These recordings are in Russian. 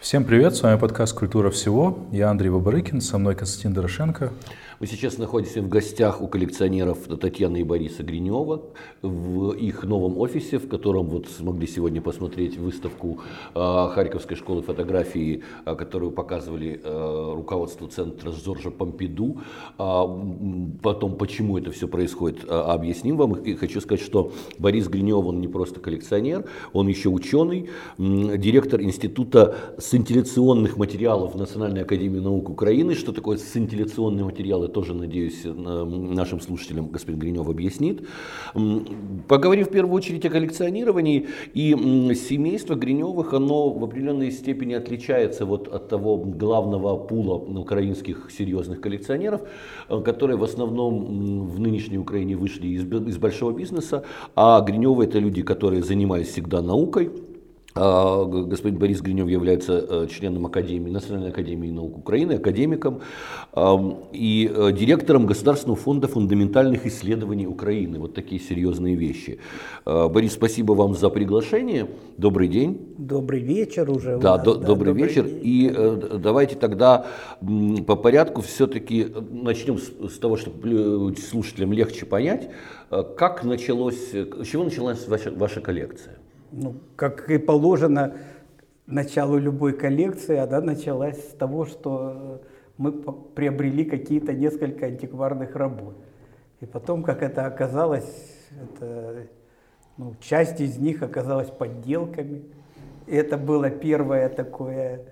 Всем привет, с вами подкаст «Культура всего». Я Андрей Бабарыкин, со мной Константин Дорошенко. Мы сейчас находимся в гостях у коллекционеров Татьяны и Бориса Гринева в их новом офисе, в котором вот смогли сегодня посмотреть выставку э, Харьковской школы фотографии, э, которую показывали э, руководству центра Жоржа Помпиду. Потом, почему это все происходит, объясним вам. И хочу сказать, что Борис Гринев, он не просто коллекционер, он еще ученый, директор Института сцинтилляционных материалов Национальной академии наук Украины. Что такое сцинтилляционные материалы? тоже, надеюсь, нашим слушателям господин Гринев объяснит. Поговорим в первую очередь о коллекционировании. И семейство Гриневых, оно в определенной степени отличается вот от того главного пула украинских серьезных коллекционеров, э, которые в основном в нынешней Украине вышли из, большого бизнеса, а Гриневы это люди, которые занимались всегда наукой, господин Борис Гринев является э, членом Академии, Национальной академии наук Украины, академиком и э, директором Государственного фонда фундаментальных исследований Украины. Вот такие серьезные вещи. А, Борис, спасибо вам за приглашение. Добрый день. Добрый вечер уже. Да, до, да добрый, добрый вечер. День. И э, давайте тогда по порядку все-таки начнем с, с того, чтобы слушателям легче понять, как началось, с чего началась ваша, ваша коллекция ну, как и положено началу любой коллекции, она началась с того, что мы приобрели какие-то несколько антикварных работ. И потом, как это оказалось, это, ну, часть из них оказалась подделками. И это было первое такое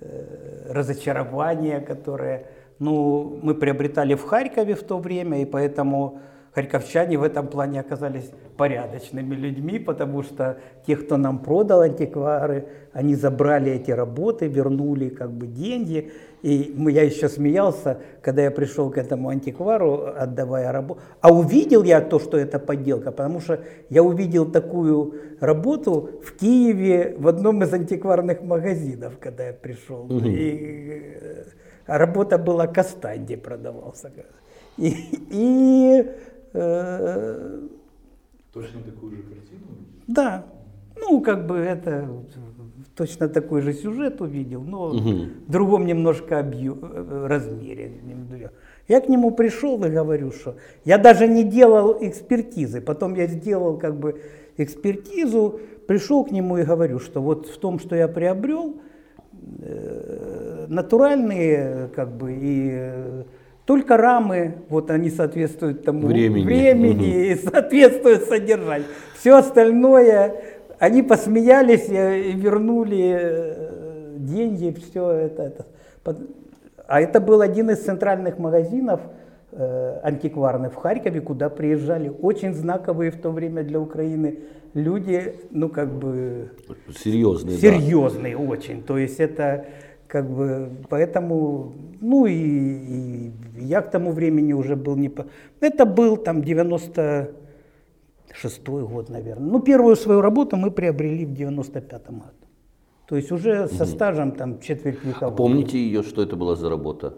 э, разочарование, которое ну, мы приобретали в Харькове в то время, и поэтому харьковчане в этом плане оказались порядочными людьми, потому что те, кто нам продал антиквары, они забрали эти работы, вернули как бы деньги. И я еще смеялся, когда я пришел к этому антиквару, отдавая работу. А увидел я то, что это подделка, потому что я увидел такую работу в Киеве в одном из антикварных магазинов, когда я пришел. Угу. И э, работа была Кастанди продавался. И, и Э, точно такую же картину? Да. Ну, как бы это точно такой же сюжет увидел, но угу. в другом немножко объем, э, размере. Я к нему пришел и говорю, что я даже не делал экспертизы. Потом я сделал как бы экспертизу, пришел к нему и говорю, что вот в том, что я приобрел, э, натуральные как бы и только рамы, вот они соответствуют тому времени, времени и соответствуют содержанию. Все остальное, они посмеялись и вернули э, деньги, все это. это. А это был один из центральных магазинов э, антикварных в Харькове, куда приезжали очень знаковые в то время для Украины люди, ну как бы... Серьезные. Серьезные да. очень. То есть это как бы, поэтому, ну и, и я к тому времени уже был не... По... Это был там 96-й год, наверное. Ну, первую свою работу мы приобрели в 95-м году. То есть уже со стажем там четверть века. А помните ее, что это была за работа?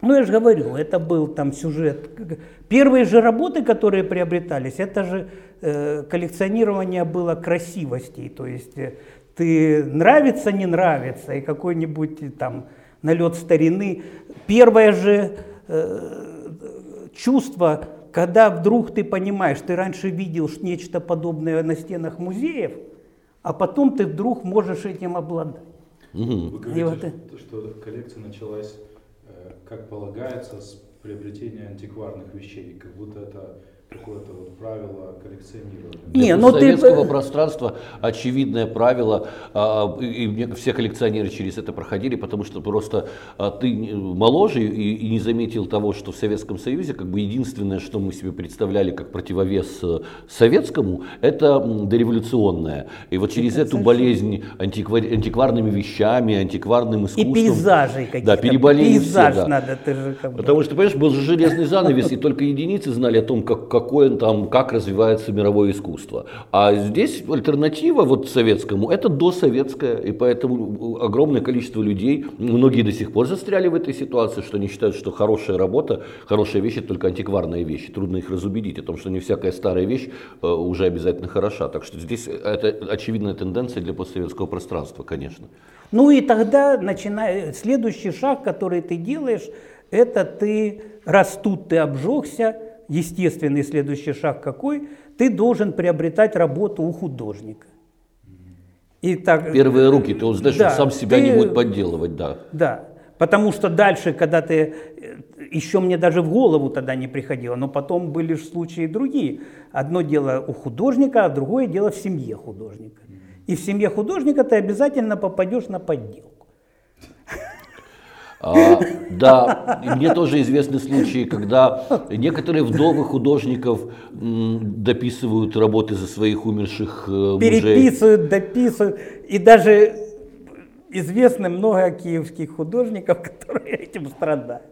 Ну, я же говорю, это был там сюжет. Первые же работы, которые приобретались, это же э, коллекционирование было красивостей. То есть э, ты нравится, не нравится, и какой-нибудь там налет старины. Первое же э, чувство, когда вдруг ты понимаешь, ты раньше видел нечто подобное на стенах музеев, а потом ты вдруг можешь этим обладать. Вы говорите, вот... что коллекция началась, э, как полагается, с приобретения антикварных вещей, как будто это какое-то вот правило коллекционирования. Не, но ну советского ты... пространства очевидное правило, а, и все коллекционеры через это проходили, потому что просто а, ты моложе и, не заметил того, что в Советском Союзе как бы единственное, что мы себе представляли как противовес э, советскому, это дореволюционное. И вот через это эту болезнь антиквар... антикварными вещами, антикварным искусством. И пейзажей каких-то. Да, переболели Пейзаж все. Да. надо, ты же как бы... Потому что, понимаешь, был же железный занавес, и только единицы знали о том, как, как обеспокоен там, как развивается мировое искусство. А здесь альтернатива вот советскому, это досоветская, и поэтому огромное количество людей, многие до сих пор застряли в этой ситуации, что они считают, что хорошая работа, хорошая вещь это только антикварная вещь. Трудно их разубедить о том, что не всякая старая вещь э, уже обязательно хороша. Так что здесь это очевидная тенденция для постсоветского пространства, конечно. Ну и тогда начиная, следующий шаг, который ты делаешь, это ты, раз тут ты обжегся, естественный следующий шаг какой, ты должен приобретать работу у художника. И так, Первые руки, ты узнаешь, да, что сам себя ты, не будет подделывать, да. Да, потому что дальше, когда ты, еще мне даже в голову тогда не приходило, но потом были случаи другие. Одно дело у художника, а другое дело в семье художника. И в семье художника ты обязательно попадешь на подделку. А, да, мне тоже известны случаи, когда некоторые вдовы художников м, дописывают работы за своих умерших э, мужей. Переписывают, дописывают. И даже известно много киевских художников, которые этим страдают.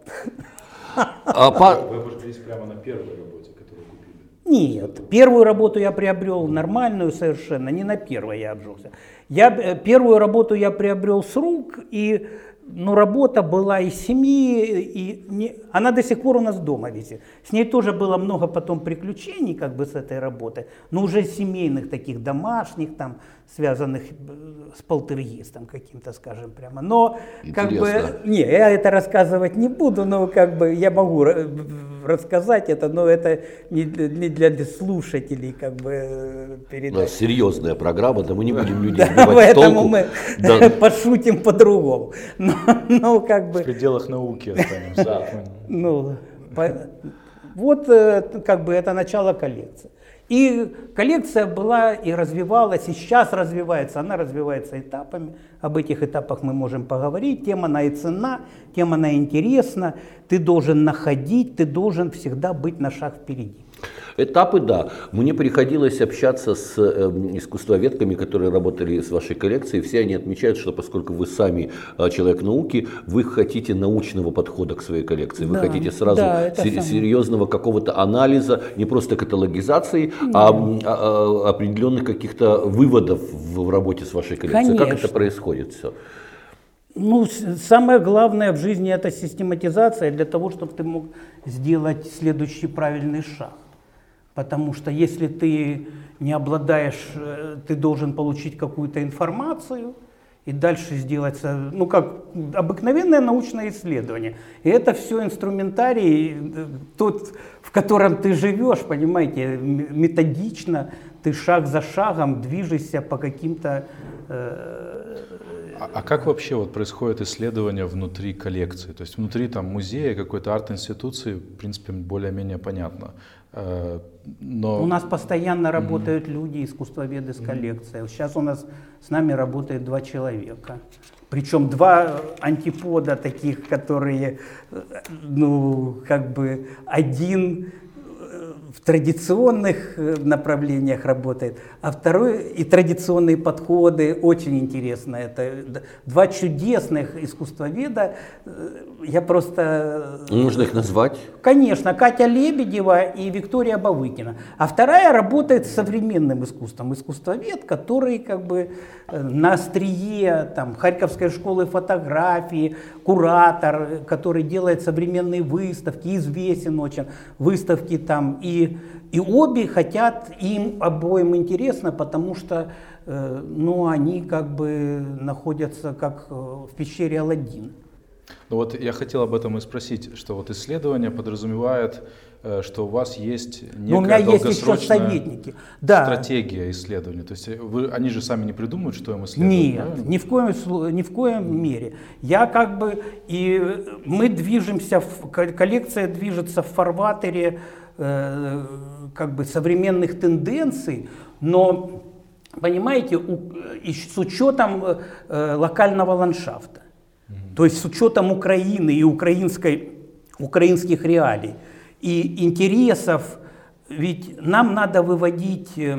А, Вы обожглись прямо на первой работе, которую купили? Нет, первую работу я приобрел нормальную совершенно, не на первой я обжегся. Я, э, первую работу я приобрел с рук, и ну, работа была и семьи, и не, она до сих пор у нас дома висит. С ней тоже было много потом приключений, как бы с этой работой, но уже семейных таких домашних, там, связанных э, с полтергистом каким-то, скажем прямо. Но как бы, не, я это рассказывать не буду, но как бы я могу рассказать это, но это не, не для слушателей, как бы передать. У нас серьезная программа, да мы не будем людей да, поэтому мы да. пошутим по-другому. Но, но как бы... В пределах науки останемся. Ну, вот э, как бы это начало коллекции. И коллекция была и развивалась, и сейчас развивается, она развивается этапами. Об этих этапах мы можем поговорить. Тема она и цена, тема она интересна. Ты должен находить, ты должен всегда быть на шаг впереди. Этапы, да. Мне приходилось общаться с э, искусствоведками, которые работали с вашей коллекцией. Все они отмечают, что поскольку вы сами э, человек науки, вы хотите научного подхода к своей коллекции. Вы да, хотите сразу да, сер- серьезного какого-то анализа, не просто каталогизации, а, а, а определенных каких-то выводов в, в работе с вашей коллекцией. Конечно. Как это происходит все? Ну, самое главное в жизни это систематизация для того, чтобы ты мог сделать следующий правильный шаг. Потому что если ты не обладаешь, э, ты должен получить какую-то информацию и дальше сделать, ну как обыкновенное научное исследование. И это все инструментарий, э, тот, в котором ты живешь, понимаете, методично, ты шаг за шагом движешься по каким-то э, а, а как вообще вот происходит исследование внутри коллекции? То есть внутри там музея, какой-то арт-институции, в принципе, более-менее понятно. Э, но... У нас постоянно работают mm-hmm. люди, искусствоведы с коллекцией. Сейчас у нас с нами работает два человека. Причем два антипода таких, которые, э, ну, как бы один в традиционных э, направлениях работает, а второй и традиционные подходы очень интересно. Это два чудесных искусствоведа. Э, я просто... Э, Нужно их назвать? Конечно, Катя Лебедева и Виктория Бавыкина. А вторая работает с современным искусством. Искусствовед, который как бы на острие там, Харьковской школы фотографии, куратор, который делает современные выставки, известен очень. Выставки там и и, обе хотят, им обоим интересно, потому что э, ну, они как бы находятся как э, в пещере Алладин. Ну вот я хотел об этом и спросить, что вот исследование подразумевает, э, что у вас есть некая Но у меня есть еще советники. Да. стратегия исследования. То есть вы, они же сами не придумывают, что им исследовать? Нет, ни в, коем, ни в коем мере. Я как бы, и мы движемся, в, коллекция движется в фарватере Э, как бы современных тенденций, но, понимаете, у, и с учетом э, локального ландшафта, mm-hmm. то есть с учетом Украины и украинской, украинских реалий и интересов, ведь нам надо выводить э,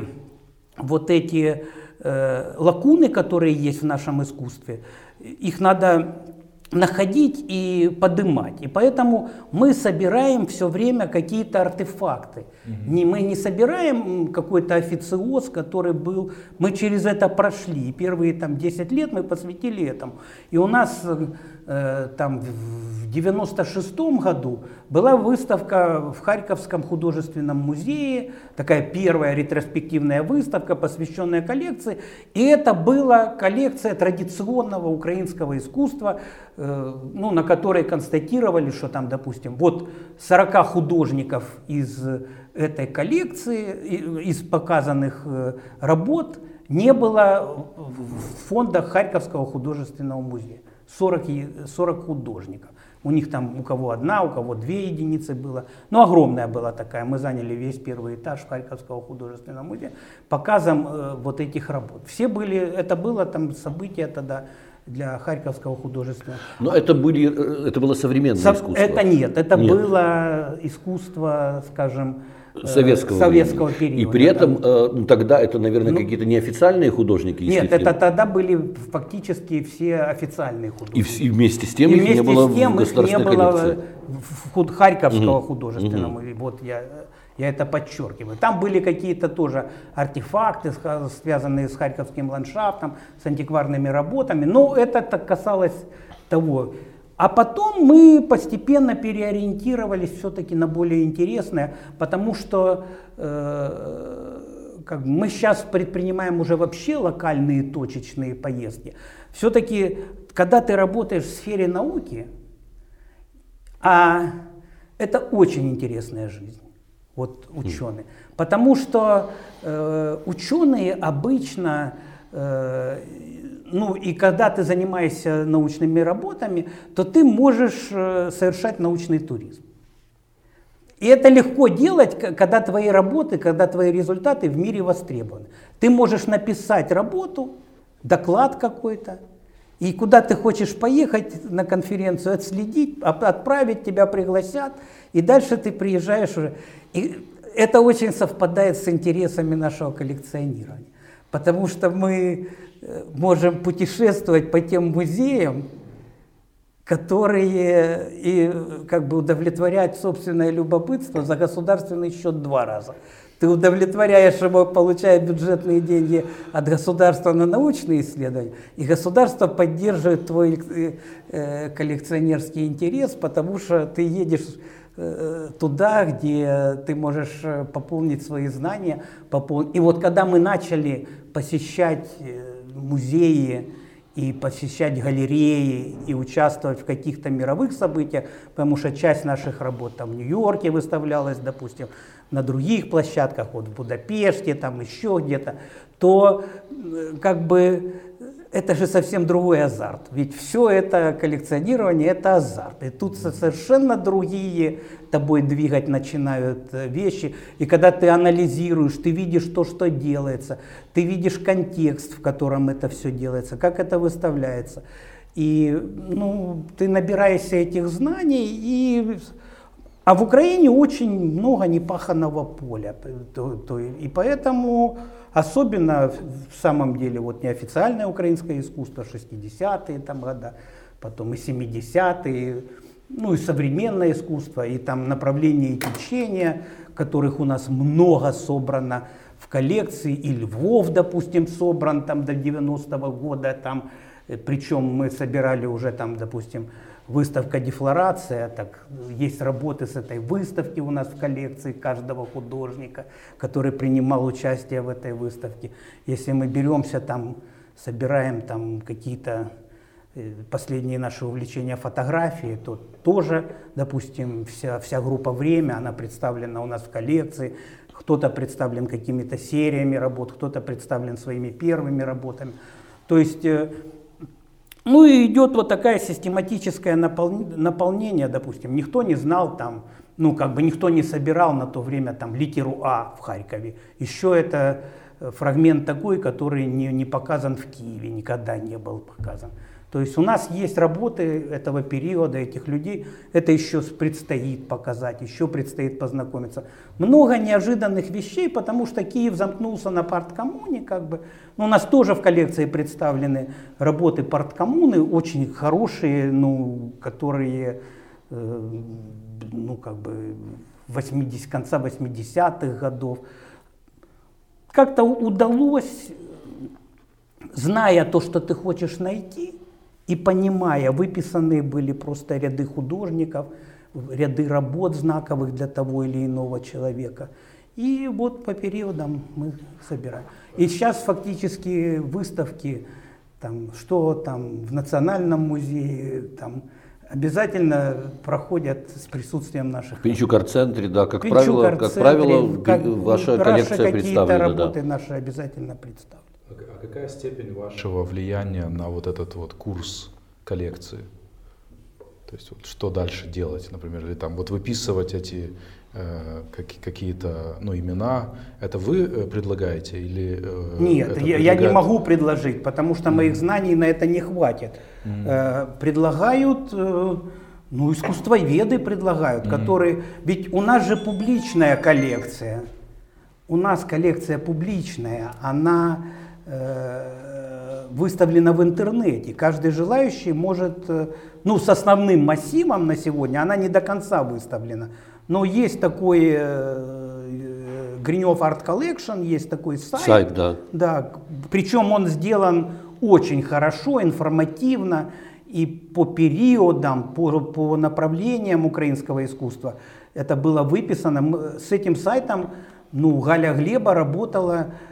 вот эти э, лакуны, которые есть в нашем искусстве, их надо находить и подымать. И поэтому мы собираем все время какие-то артефакты. Угу. Не, мы не собираем какой-то официоз, который был... Мы через это прошли. Первые там, 10 лет мы посвятили этому. И у нас э, там в 96 году была выставка в Харьковском художественном музее, такая первая ретроспективная выставка, посвященная коллекции. И это была коллекция традиционного украинского искусства, Э, ну, на которой констатировали, что там, допустим, вот 40 художников из этой коллекции, из показанных э, работ, не было в фондах Харьковского художественного музея. 40, 40 художников. У них там у кого одна, у кого две единицы было. Ну, огромная была такая. Мы заняли весь первый этаж Харьковского художественного музея показом э, вот этих работ. Все были, это было там событие тогда для Харьковского художественного. Но это, были, э, это было современное Со, искусство? Это нет, это нет. было искусство, скажем, э, советского, советского периода. И при этом да. э, тогда это, наверное, ну, какие-то неофициальные художники? Нет, это тогда были фактически все официальные художники. И, и вместе с тем и их не было с тем в их не было в, в Харьковского угу. художественного. Угу. Вот я я это подчеркиваю. Там были какие-то тоже артефакты, связанные с харьковским ландшафтом, с антикварными работами, но это касалось того. А потом мы постепенно переориентировались все-таки на более интересное, потому что э, как мы сейчас предпринимаем уже вообще локальные точечные поездки. Все-таки, когда ты работаешь в сфере науки, а это очень интересная жизнь вот ученые. Потому что э, ученые обычно, э, ну и когда ты занимаешься научными работами, то ты можешь э, совершать научный туризм. И это легко делать, когда твои работы, когда твои результаты в мире востребованы. Ты можешь написать работу, доклад какой-то, и куда ты хочешь поехать на конференцию, отследить, отправить, тебя пригласят, и дальше ты приезжаешь уже. И это очень совпадает с интересами нашего коллекционирования, потому что мы можем путешествовать по тем музеям, которые и как бы удовлетворяют собственное любопытство за государственный счет два раза. Ты удовлетворяешь его, получая бюджетные деньги от государства на научные исследования, и государство поддерживает твой э, коллекционерский интерес, потому что ты едешь Э, туда, где ты можешь э, пополнить свои знания. Пополнить. И вот когда мы начали посещать музеи и посещать галереи и участвовать в каких-то мировых событиях, потому что часть наших работ там в Нью-Йорке выставлялась, допустим, на других площадках, вот в Будапеште, там еще где-то, то как бы это же совсем другой азарт. Ведь все это коллекционирование – это азарт. И тут совершенно другие тобой двигать начинают э, вещи. И когда ты анализируешь, ты видишь то, что делается, ты видишь контекст, в котором это все делается, как это выставляется. И ну, ты набираешься этих знаний, и... а в Украине очень много непаханного поля. И поэтому Особенно в самом деле вот неофициальное украинское искусство 60-е там года, потом и 70-е, ну и современное искусство, и там направления и течения, которых у нас много собрано в коллекции, и Львов, допустим, собран там до 90-го года, там, э, причем мы собирали уже там, допустим, выставка «Дефлорация», так есть работы с этой выставки у нас в коллекции каждого художника, который принимал участие в этой выставке. Если мы беремся там, собираем там какие-то э, последние наши увлечения фотографии, то тоже, допустим, вся, вся группа «Время», она представлена у нас в коллекции, кто-то представлен какими-то сериями работ, кто-то представлен своими первыми работами. То есть э, ну и идет вот такая систематическое наполнение, допустим. Никто не знал там, ну как бы никто не собирал на то время там литеру А в Харькове. Еще это э, фрагмент такой, который не, не показан в Киеве, никогда не был показан. То есть у нас есть работы этого периода, этих людей. Это еще предстоит показать, еще предстоит познакомиться. Много неожиданных вещей, потому что Киев замкнулся на парткоммуне. Как бы. Но у нас тоже в коллекции представлены работы парткоммуны, очень хорошие, ну, которые э, ну, как бы 80, конца 80-х годов. Как-то удалось, зная то, что ты хочешь найти, и понимая, выписанные были просто ряды художников, ряды работ знаковых для того или иного человека. И вот по периодам мы собираем. И сейчас фактически выставки, там, что там в Национальном музее, там, обязательно проходят с присутствием наших. В Пинчук-центре, да, как правило, как правило, ваша коллекция представлена. работы да. наши обязательно представлены. Какая степень вашего влияния на вот этот вот курс коллекции? То есть вот что дальше делать, например, или там вот выписывать эти э, как, какие-то ну, имена, это вы э, предлагаете или э, Нет, я, предлагает... я не могу предложить, потому что mm. моих знаний на это не хватит. Mm. Э, предлагают, э, ну, искусствоведы предлагают, mm. которые, ведь у нас же публичная коллекция, у нас коллекция публичная, она выставлена в интернете. Каждый желающий может, э, ну, с основным массивом на сегодня, она не до конца выставлена. Но есть такой э, Гринев Art Collection, есть такой сайт. Сайт, да. Да, причем он сделан очень хорошо, информативно и по периодам, по, по направлениям украинского искусства. Это было выписано. С этим сайтом ну, Галя Глеба работала Э,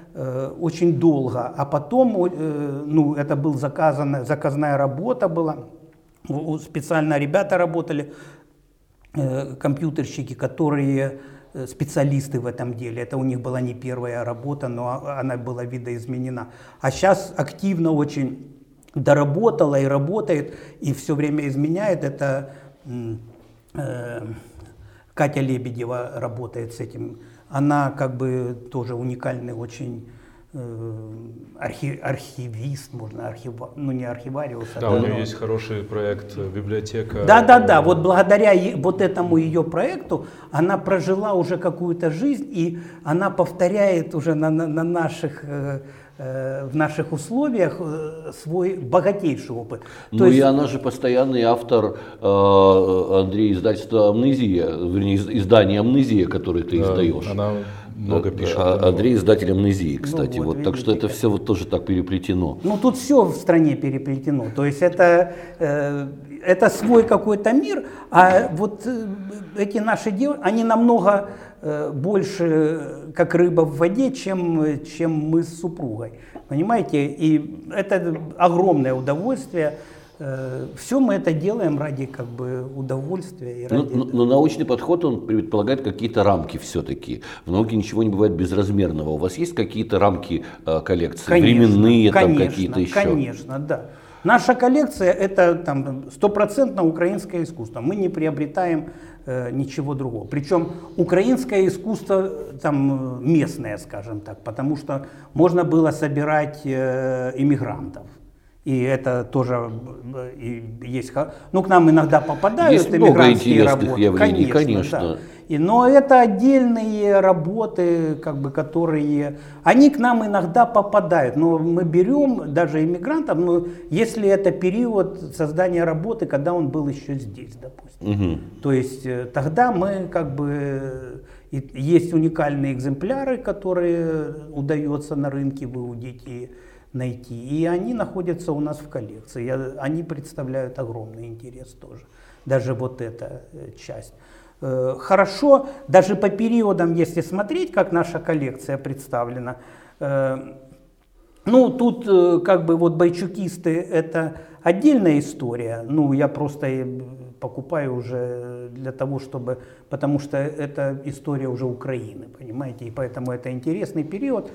очень долго, а потом, э, ну, это был заказан, заказная работа была, специально ребята работали, э, компьютерщики, которые специалисты в этом деле. Это у них была не первая работа, но она была видоизменена. А сейчас активно очень доработала и работает, и все время изменяет. Это э, Катя Лебедева работает с этим она как бы тоже уникальный очень э, архи, архивист, можно архив, ну не архивариус. А да, а у нее есть хороший проект э, библиотека. Да, да, да. Вот благодаря вот этому ее проекту она прожила уже какую-то жизнь и она повторяет уже на, на, на наших Э, в наших условиях э, свой богатейший опыт. Ну То и есть... она же постоянный автор э, Андрей издательства «Амнезия», вернее, издание «Амнезия», которое ты да, издаешь. Она много э, пишет. А, Андрей издатель «Амнезии», ну кстати. Ну, вот, вот, так что это все вот тоже так переплетено. Ну тут все в стране переплетено. То есть это, э, это свой какой-то мир, а вот эти наши девушки, они намного Э, больше как рыба в воде, чем, чем мы с супругой. Понимаете? И это огромное удовольствие. Э, Все мы это делаем ради как бы удовольствия. И ради... но, но, но научный подход, он предполагает какие-то рамки все-таки. В науке ничего не бывает безразмерного. У вас есть какие-то рамки э, коллекции? Конечно, Временные конечно, там какие-то еще? Конечно, да. Наша коллекция это там стопроцентно украинское искусство. Мы не приобретаем Э, ничего другого. Причем украинское искусство там местное, скажем так, потому что можно было собирать э, иммигрантов. И это тоже э, и есть. Ну, к нам иногда попадают есть иммигрантские работы. Явлений, конечно. конечно. Да. И, но это отдельные работы, как бы, которые, они к нам иногда попадают. Но мы берем даже иммигрантов, но если это период создания работы, когда он был еще здесь, допустим. Угу. То есть э, тогда мы как бы есть уникальные экземпляры, которые удается на рынке выудить и найти. И они находятся у нас в коллекции. Они представляют огромный интерес тоже. Даже вот эта э, часть. Э, хорошо, даже по периодам, если смотреть, как наша коллекция представлена, э, ну, тут э, как бы вот байчукисты это отдельная история. Ну, я просто покупаю уже для того, чтобы... Потому что это история уже Украины, понимаете? И поэтому это интересный период.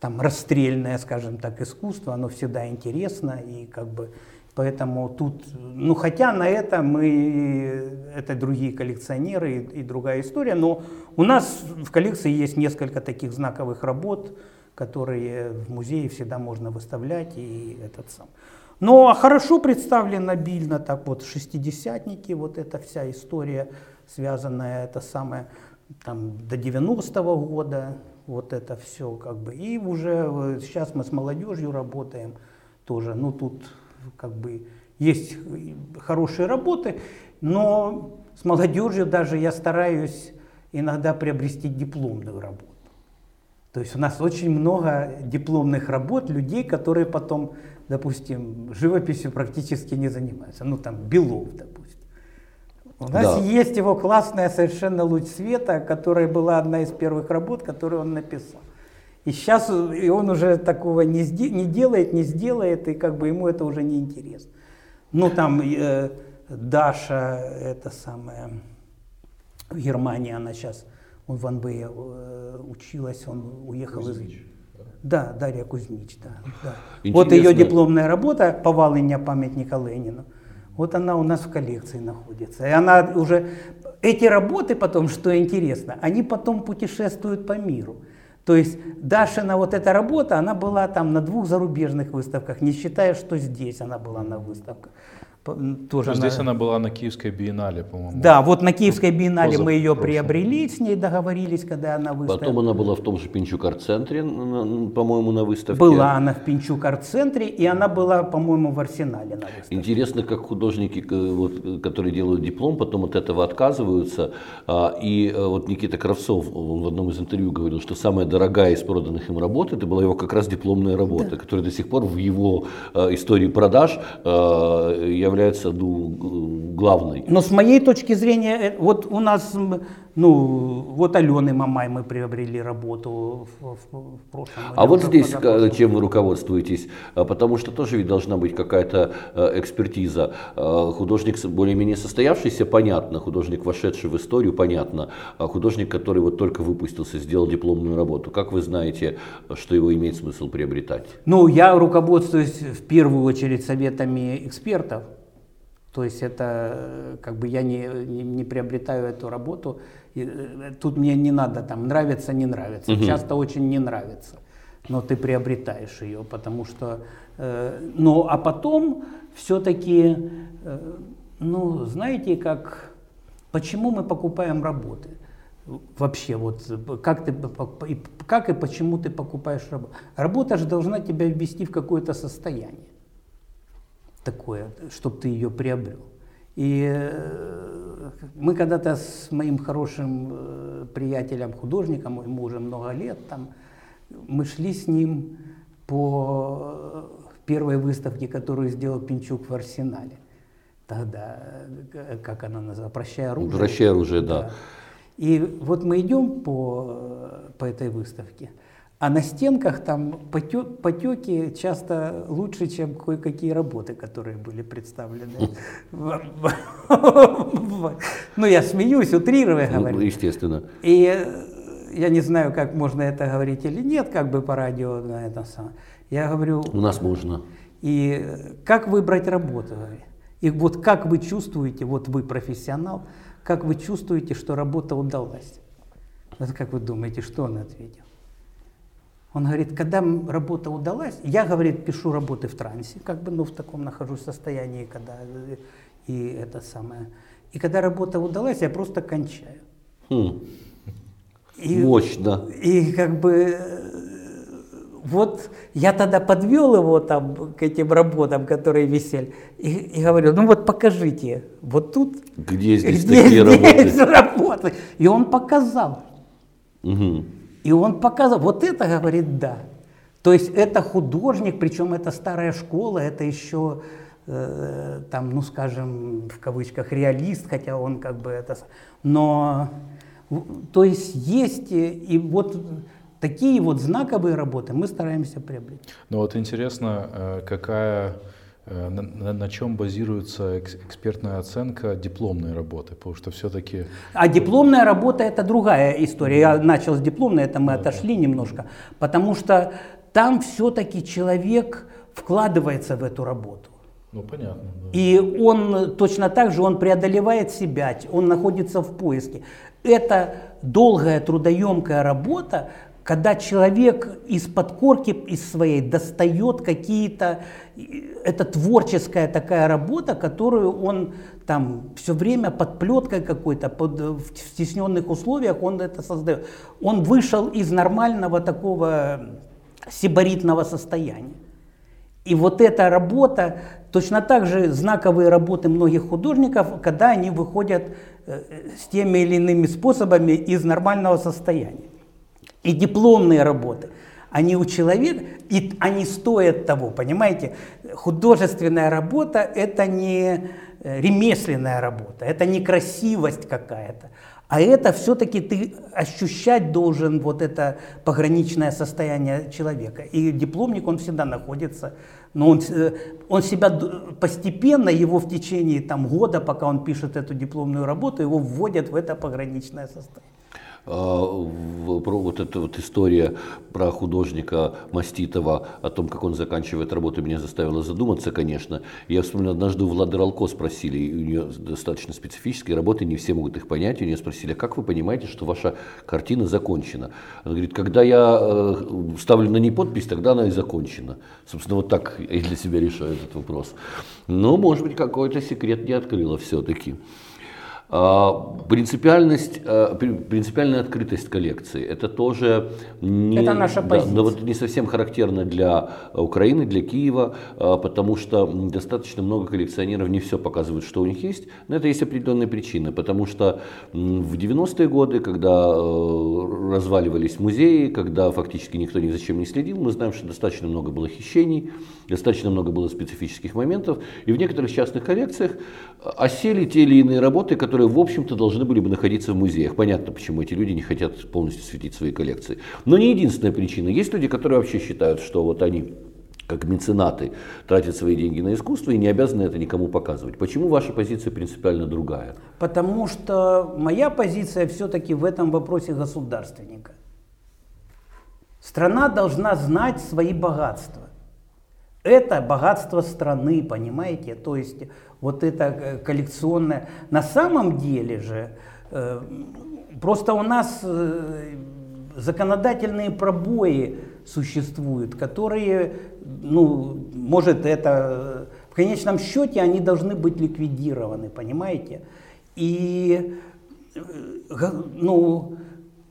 Там расстрельное, скажем так, искусство, оно всегда интересно. И как бы Поэтому тут, ну хотя на это мы, это другие коллекционеры и, и другая история, но у нас в коллекции есть несколько таких знаковых работ, которые в музее всегда можно выставлять и этот сам. Но хорошо представлен обильно, так вот, шестидесятники, вот эта вся история, связанная, это самое, там, до 90-го года, вот это все как бы. И уже сейчас мы с молодежью работаем тоже, ну тут как бы есть хорошие работы, но с молодежью даже я стараюсь иногда приобрести дипломную работу. То есть у нас очень много дипломных работ людей, которые потом, допустим, живописью практически не занимаются. Ну там Белов, допустим. У нас да. есть его классная совершенно луч света, которая была одна из первых работ, которую он написал. И сейчас и он уже такого не, не делает, не сделает, и как бы ему это уже не интересно. Ну там э, Даша, это самое, в Германии она сейчас он в Анбее э, училась, он уехал Кузьмич, из... Да? да, Дарья Кузьмич, да. да. Вот ее дипломная работа «Повалення памятника Ленину». Вот она у нас в коллекции находится. И она уже... Эти работы потом, что интересно, они потом путешествуют по миру. То есть Дашина вот эта работа, она была там на двух зарубежных выставках, не считая, что здесь она была на выставках тоже она... Здесь она была на Киевской биеннале, по-моему. Да, вот на Киевской биеннале Поза... мы ее приобрели, с ней договорились, когда она выставила. Потом она была в том же Пинчук-арт-центре, по-моему, на выставке. Была она в Пинчук-арт-центре, и она была, по-моему, в Арсенале на выставке. Интересно, как художники, вот, которые делают диплом, потом от этого отказываются. А, и э, вот Никита Кравцов он в одном из интервью говорил, что самая дорогая из проданных им работ, это была его как раз дипломная работа, да. которая до сих пор в его э, истории продаж является является ну, главной. Но с моей точки зрения, э, вот у нас, ну, вот Алены Мамай мы приобрели работу в, в, в прошлом. А вот здесь чем вы руководствуетесь? А, потому что тоже ведь должна быть какая-то э, экспертиза. Художник более-менее состоявшийся, понятно. Художник, вошедший в историю, понятно. А художник, который вот только выпустился, сделал дипломную работу. Как вы знаете, что его имеет смысл приобретать? Ну, я руководствуюсь в первую очередь советами экспертов. То есть это э, как бы я не, не, не приобретаю эту работу. И, э, тут мне не надо там нравится, не нравится. Угу. Часто очень не нравится. Но ты приобретаешь ее, потому что... Э, ну, а потом все-таки, э, ну, знаете, как... Почему мы покупаем работы? Вообще, вот как, ты, как и почему ты покупаешь работу? Работа же должна тебя ввести в какое-то состояние такое, чтобы ты ее приобрел. И э, мы когда-то с моим хорошим э, приятелем, художником, ему уже много лет, там, мы шли с ним по первой выставке, которую сделал Пинчук в Арсенале. Тогда, э, как она называлась, «Прощай оружие». «Прощай оружие», да. да. И вот мы идем по, по этой выставке – а на стенках там потеки часто лучше, чем кое-какие работы, которые были представлены. Ну, я смеюсь, утрируя ну, говорю. Естественно. И э, я не знаю, как можно это говорить или нет, как бы по радио на это самое. Я говорю... У нас можно. И как выбрать работу? И вот как вы чувствуете, вот вы профессионал, как вы чувствуете, что работа удалась? Вот как вы думаете, что он ответил? Он говорит, когда работа удалась, я, говорит, пишу работы в трансе, как бы, ну, в таком нахожусь состоянии, когда, и это самое. И когда работа удалась, я просто кончаю. Хм. И, Мощно. И как бы вот я тогда подвел его там к этим работам, которые висели, и, и говорю, ну вот покажите, вот тут. Где здесь где такие здесь работы? работы? И он показал. Угу. И он показал, вот это говорит да. То есть это художник, причем это старая школа, это еще э, там, ну скажем, в кавычках реалист, хотя он как бы это... Но, то есть есть, и вот такие вот знаковые работы мы стараемся приобрести. Ну вот интересно, э, какая Э, на, на, на чем базируется экспертная оценка дипломной работы, потому что все-таки... А дипломная работа это другая история. Я начал с дипломной, это мы да, отошли да. немножко, потому что там все-таки человек вкладывается в эту работу. Ну, понятно. Да. И он точно так же, он преодолевает себя, он находится в поиске. Это долгая трудоемкая работа, когда человек из подкорки из своей достает какие-то, это творческая такая работа, которую он там все время под плеткой какой-то, под, в стесненных условиях он это создает. Он вышел из нормального такого сибаритного состояния. И вот эта работа, точно так же знаковые работы многих художников, когда они выходят э, с теми или иными способами из нормального состояния. И дипломные работы, они у человека, и они стоят того, понимаете? Художественная работа – это не э, ремесленная работа, это не красивость какая-то, а это все-таки ты ощущать должен вот это пограничное состояние человека. И дипломник, он всегда находится, но он, э, он себя постепенно, его в течение там, года, пока он пишет эту дипломную работу, его вводят в это пограничное состояние. А, вот эта вот история про художника Маститова, о том, как он заканчивает работу, меня заставила задуматься, конечно. Я вспомнил, однажды у Влады Ралко спросили, у нее достаточно специфические работы, не все могут их понять, у нее спросили, а как вы понимаете, что ваша картина закончена? Она говорит, когда я э, ставлю на ней подпись, тогда она и закончена. Собственно, вот так я для себя решаю этот вопрос. Но, может быть, какой-то секрет не открыла все-таки. А, принципиальность, а, принципиальная открытость коллекции – это тоже не, это наша позиция. Да, вот не совсем характерно для Украины, для Киева, а, потому что достаточно много коллекционеров не все показывают, что у них есть. Но это есть определенные причины, потому что в 90-е годы, когда разваливались музеи, когда фактически никто ни за чем не следил, мы знаем, что достаточно много было хищений, достаточно много было специфических моментов, и в некоторых частных коллекциях осели те или иные работы, которые которые, в общем-то, должны были бы находиться в музеях. Понятно, почему эти люди не хотят полностью светить свои коллекции. Но не единственная причина. Есть люди, которые вообще считают, что вот они как меценаты тратят свои деньги на искусство и не обязаны это никому показывать. Почему ваша позиция принципиально другая? Потому что моя позиция все-таки в этом вопросе государственника. Страна должна знать свои богатства. Это богатство страны, понимаете? То есть вот это э, коллекционное. На самом деле же, э, просто у нас э, законодательные пробои существуют, которые, ну, может это, в конечном счете они должны быть ликвидированы, понимаете? И, ну,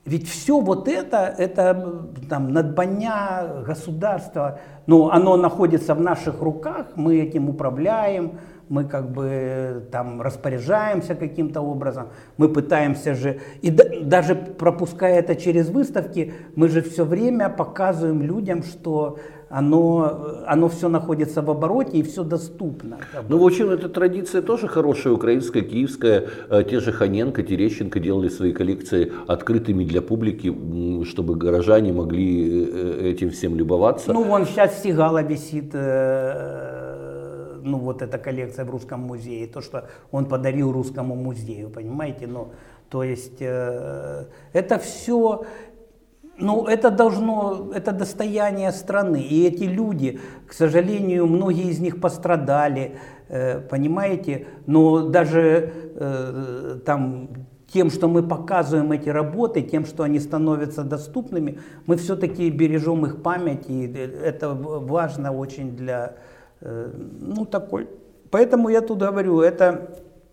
ведь все вот это, это там надбання государства, ну, оно находится в наших руках, мы этим управляем, мы как бы там распоряжаемся каким-то образом, мы пытаемся же, и даже пропуская это через выставки, мы же все время показываем людям, что оно, оно все находится в обороте и все доступно. Ну, в общем, эта традиция тоже хорошая, украинская, киевская. Э, те же Ханенко, Терещенко делали свои коллекции открытыми для публики, чтобы горожане могли э, этим всем любоваться. Ну, вон сейчас Сигала висит э, ну, вот эта коллекция в Русском музее, то, что он подарил Русскому музею, понимаете, ну, то есть э, это все, ну, это должно, это достояние страны, и эти люди, к сожалению, многие из них пострадали, э, понимаете, но даже э, там тем, что мы показываем эти работы, тем, что они становятся доступными, мы все-таки бережем их память, и это важно очень для Э, ну, такой. Поэтому я тут говорю, это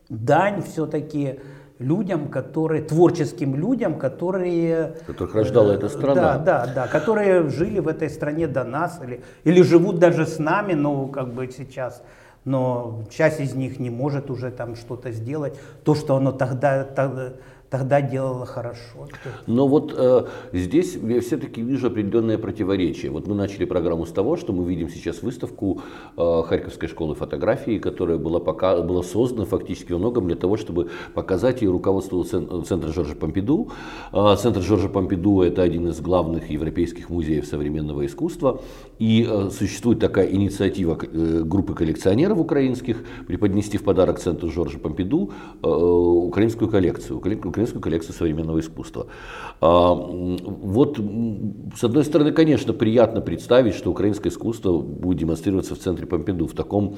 дань все-таки людям, которые, творческим людям, которые... Которых рождала эта страна. Да, да, да, которые жили в этой стране до нас, или, или живут даже с нами, но как бы сейчас, но часть из них не может уже там что-то сделать, то, что оно тогда, тогда тогда делала хорошо. Но вот э, здесь я все-таки вижу определенное противоречие. Вот мы начали программу с того, что мы видим сейчас выставку э, Харьковской школы фотографии, которая была, пока, была создана фактически во многом для того, чтобы показать ее руководству Центра Жоржа Помпиду. Э, Центр Жоржа Помпиду – это один из главных европейских музеев современного искусства. И э, существует такая инициатива э, группы коллекционеров украинских преподнести в подарок Центру Жоржа Помпиду э, украинскую коллекцию украинскую коллекцию современного искусства. А, вот, с одной стороны, конечно, приятно представить, что украинское искусство будет демонстрироваться в центре Помпиду, в таком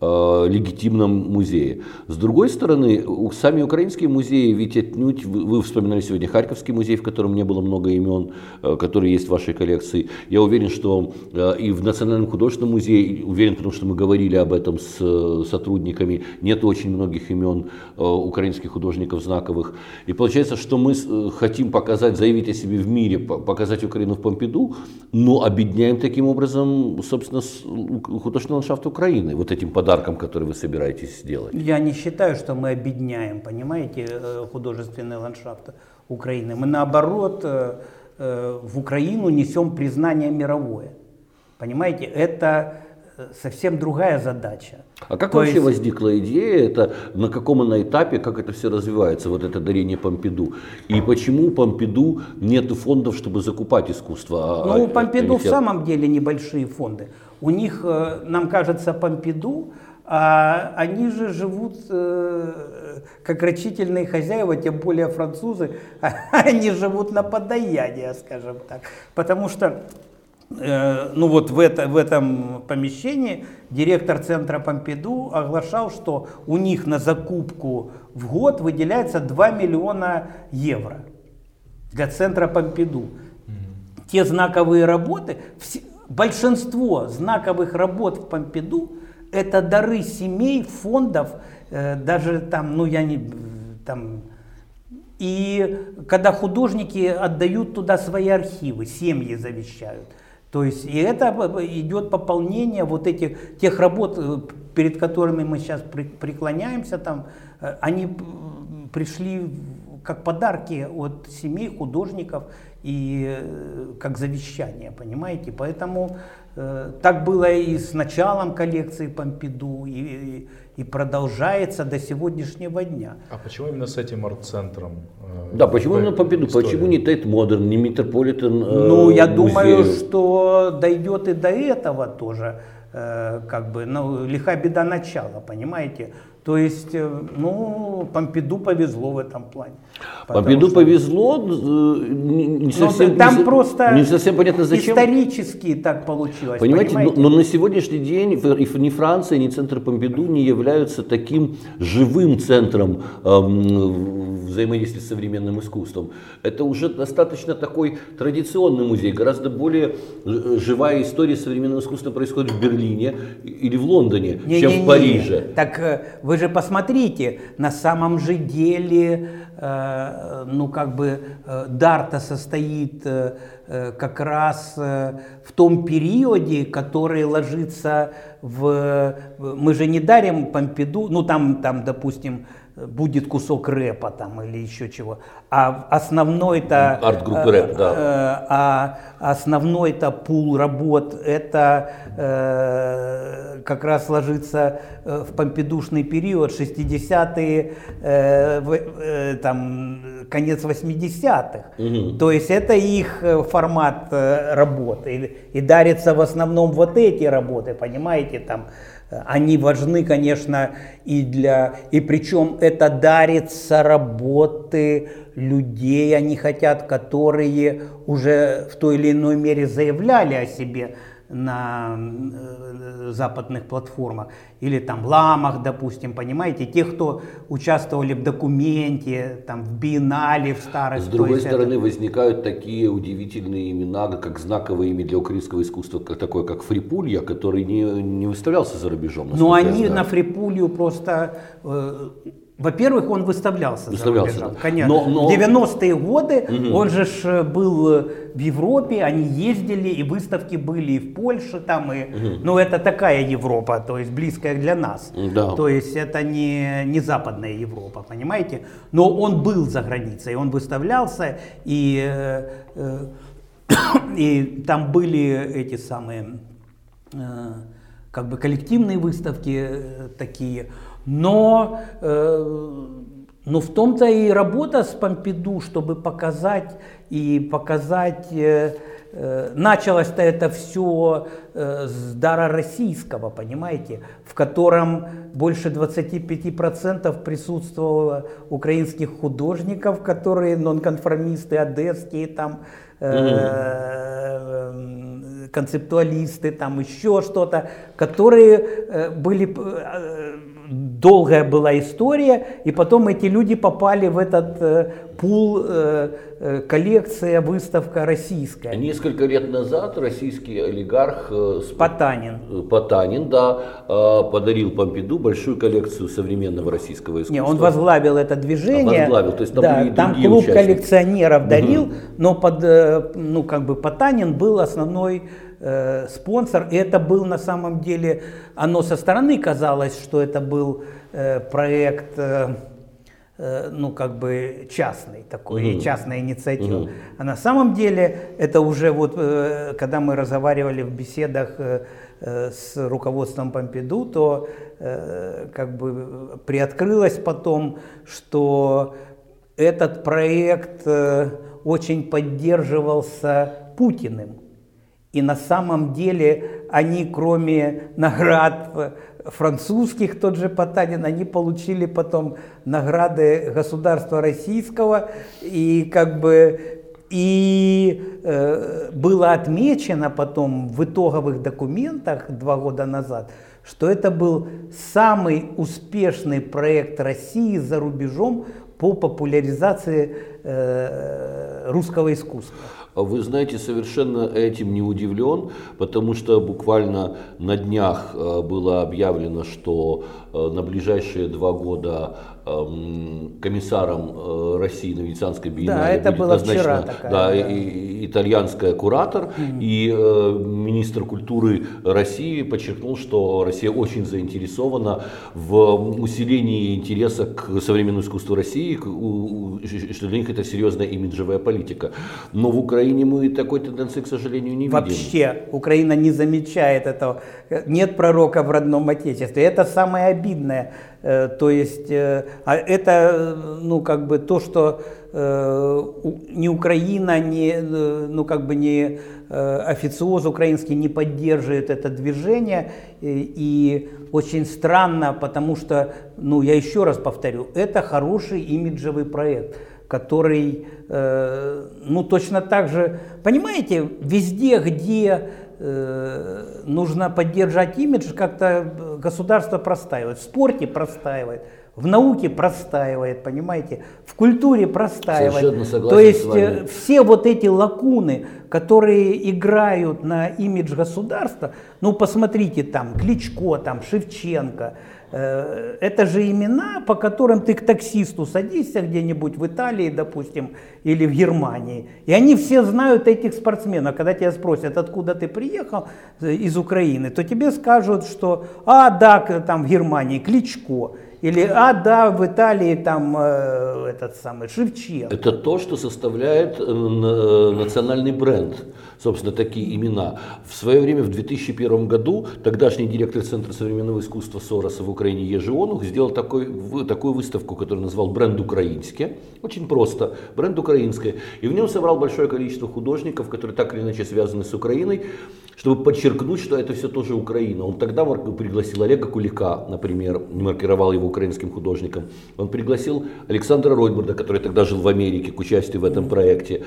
э, легитимном музее. С другой стороны, сами украинские музеи, ведь отнюдь, вы, вспоминали сегодня Харьковский музей, в котором не было много имен, э, которые есть в вашей коллекции. Я уверен, что и в Национальном художественном музее, уверен, потому что мы говорили об этом с э, сотрудниками, нет очень многих имен украинских художников знаковых. И получается, что мы э, хотим показать, заявить о себе в мире, показать Украину в Помпиду, но объединяем таким образом, собственно, художественный ландшафт Украины вот этим подарком, который вы собираетесь сделать. Я не считаю, что мы объединяем, понимаете, э, художественный ландшафт Украины. Мы наоборот в Украину несем признание мировое. Понимаете, это совсем другая задача. А как То вообще есть... возникла идея, это на каком она этапе, как это все развивается, вот это дарение Помпиду? И почему у Помпиду нет фондов, чтобы закупать искусство? А, ну, у Помпиду а, в самом деле небольшие фонды. У них, э, нам кажется, Помпиду, а они же живут э, как рачительные хозяева, тем более французы, они живут на подаяние, скажем так. Потому что ну вот в, это, в этом помещении директор центра Помпиду оглашал, что у них на закупку в год выделяется 2 миллиона евро для центра Помпиду. Те знаковые работы, все, большинство знаковых работ в Помпиду это дары семей, фондов, э, даже там, ну я не, там, и когда художники отдают туда свои архивы, семьи завещают. То есть и это идет пополнение вот этих тех работ, э, перед которыми мы сейчас преклоняемся, там, э, они пришли как подарки от семей художников и э, как завещание, понимаете? Поэтому э, так было и с началом коллекции Помпиду, и, и, продолжается до сегодняшнего дня. А почему именно с этим арт-центром? Э, да, почему именно Помпиду? История? Почему не Тейт Модерн, не Метрополитен э, Ну, я музей? думаю, что дойдет и до этого тоже. Э, как бы, ну, лиха беда начало, понимаете? То есть, э, ну, Помпиду повезло в этом плане. Помпиду что... повезло, э, не совсем, ну, там не, просто не совсем понятно зачем. Исторически так получилось. Понимаете, понимаете? Но, но на сегодняшний день ни Франция, ни центр Помпиду не являются таким живым центром эм, взаимодействия с современным искусством. Это уже достаточно такой традиционный музей, гораздо более живая история современного искусства происходит в Берлине или в Лондоне, не, чем не, в Париже. Не. Так вы вы же посмотрите, на самом же деле, э, ну как бы э, Дарта состоит э, э как раз э, в том периоде, который ложится в... Мы же не дарим Помпиду, ну там, там допустим, будет кусок рэпа там или еще чего. А основной-то... Арт-группы рэп, да. Э, а основной-то пул работ это э, как раз ложится э, в помпидушный период, 60-е, э, э, там, конец 80-х. Угу. То есть это их э, формат э, работы. И, и дарится в основном вот эти работы, понимаете, там они важны, конечно, и для... И причем это дарится работы людей, они хотят, которые уже в той или иной мере заявляли о себе на э, западных платформах или там ламах, допустим, понимаете, те, кто участвовали в документе, там в биеннале, в старых. С другой стороны, это... возникают такие удивительные имена, как знаковые имя для украинского искусства, как такое, как Фрипулья, который не, не выставлялся за рубежом. Но они на Фрипулью просто э, во-первых, он выставлялся, выставлялся за рубежом, конечно. Но, но... В 90-е годы угу. он же ж был э, в Европе, они ездили, и выставки были и в Польше там, и, угу. ну это такая Европа, то есть близкая для нас. Да. То есть это не, не западная Европа, понимаете? Но он был за границей, он выставлялся, и, э, э, и там были эти самые э, как бы коллективные выставки э, такие. Но, э, но в том-то и работа с Помпиду, чтобы показать и показать э, э, началось-то это все э, с дара российского, понимаете, в котором больше 25% присутствовало украинских художников, которые нонконформисты, одесские там, э, концептуалисты, там еще что-то, которые были долгая была история, и потом эти люди попали в этот э, пул э, э, коллекция, выставка российская. Несколько лет назад российский олигарх э, Потанин. Э, Потанин, да, э, подарил Помпиду большую коллекцию современного российского искусства. Не, он возглавил это движение. А, возглавил, то есть там да, были там клуб участники. коллекционеров дарил, но под, э, ну как бы Потанин был основной э, спонсор, и это был на самом деле, оно со стороны казалось, что это был э, проект, э, э, ну как бы частный такой, Мгм. частная инициатива. Мгм. А на самом деле это уже вот, э, когда мы разговаривали в беседах э, э, с руководством Помпиду, то э, как бы приоткрылось потом, что этот проект э, очень поддерживался Путиным. И на самом деле они, кроме наград французских, тот же Потанин, они получили потом награды государства российского. И как бы и э, было отмечено потом в итоговых документах два года назад, что это был самый успешный проект России за рубежом по популяризации э, русского искусства. А Вы знаете, совершенно этим не удивлен, потому что буквально на днях э, было объявлено, что э, на ближайшие два года комиссаром э, России на Венецианской биеннале это будет было вчера такая, да, да. и- итальянская куратор, и э, министр культуры России подчеркнул, что Россия очень заинтересована в усилении интереса к современному искусству России, к- у- что для них это серьезная имиджевая политика. Но в Украине мы такой тенденции, к сожалению, не видим. Вообще Украина не замечает этого. Нет пророка в родном отечестве. Это самое обидное. Э, То есть э, а это ну как бы то, что э, ни Украина, ни ну как бы э, официоз украинский не поддерживает это движение. И, очень странно, потому что ну я еще раз повторю, это хороший имиджевый проект который, ну, точно так же, понимаете, везде, где э, нужно поддержать имидж, как-то государство простаивает. В спорте простаивает, в науке простаивает, понимаете, в культуре простаивает. То есть э, все вот эти лакуны, которые играют на имидж государства, ну посмотрите там Кличко, там Шевченко, э, это же имена, по которым ты к таксисту садишься где-нибудь в Италии, допустим, или в Германии, и они все знают этих спортсменов. Когда тебя спросят, откуда ты приехал э, из Украины, то тебе скажут, что, а, да, там в Германии Кличко, или, а, да, в Италии там э, этот самый Шевченко. Это то, что составляет э, национальный бренд, собственно, такие имена. В свое время, в 2001 году, тогдашний директор Центра современного искусства Сороса в Украине Ежи Онух сделал такой, такую выставку, которую назвал «Бренд украинский». Очень просто, бренд украинский. И в нем собрал большое количество художников, которые так или иначе связаны с Украиной, чтобы подчеркнуть, что это все тоже Украина. Он тогда пригласил Олега Кулика, например, маркировал его украинским художником. Он пригласил Александра Ройбурда, который тогда жил в Америке, к участию в этом проекте.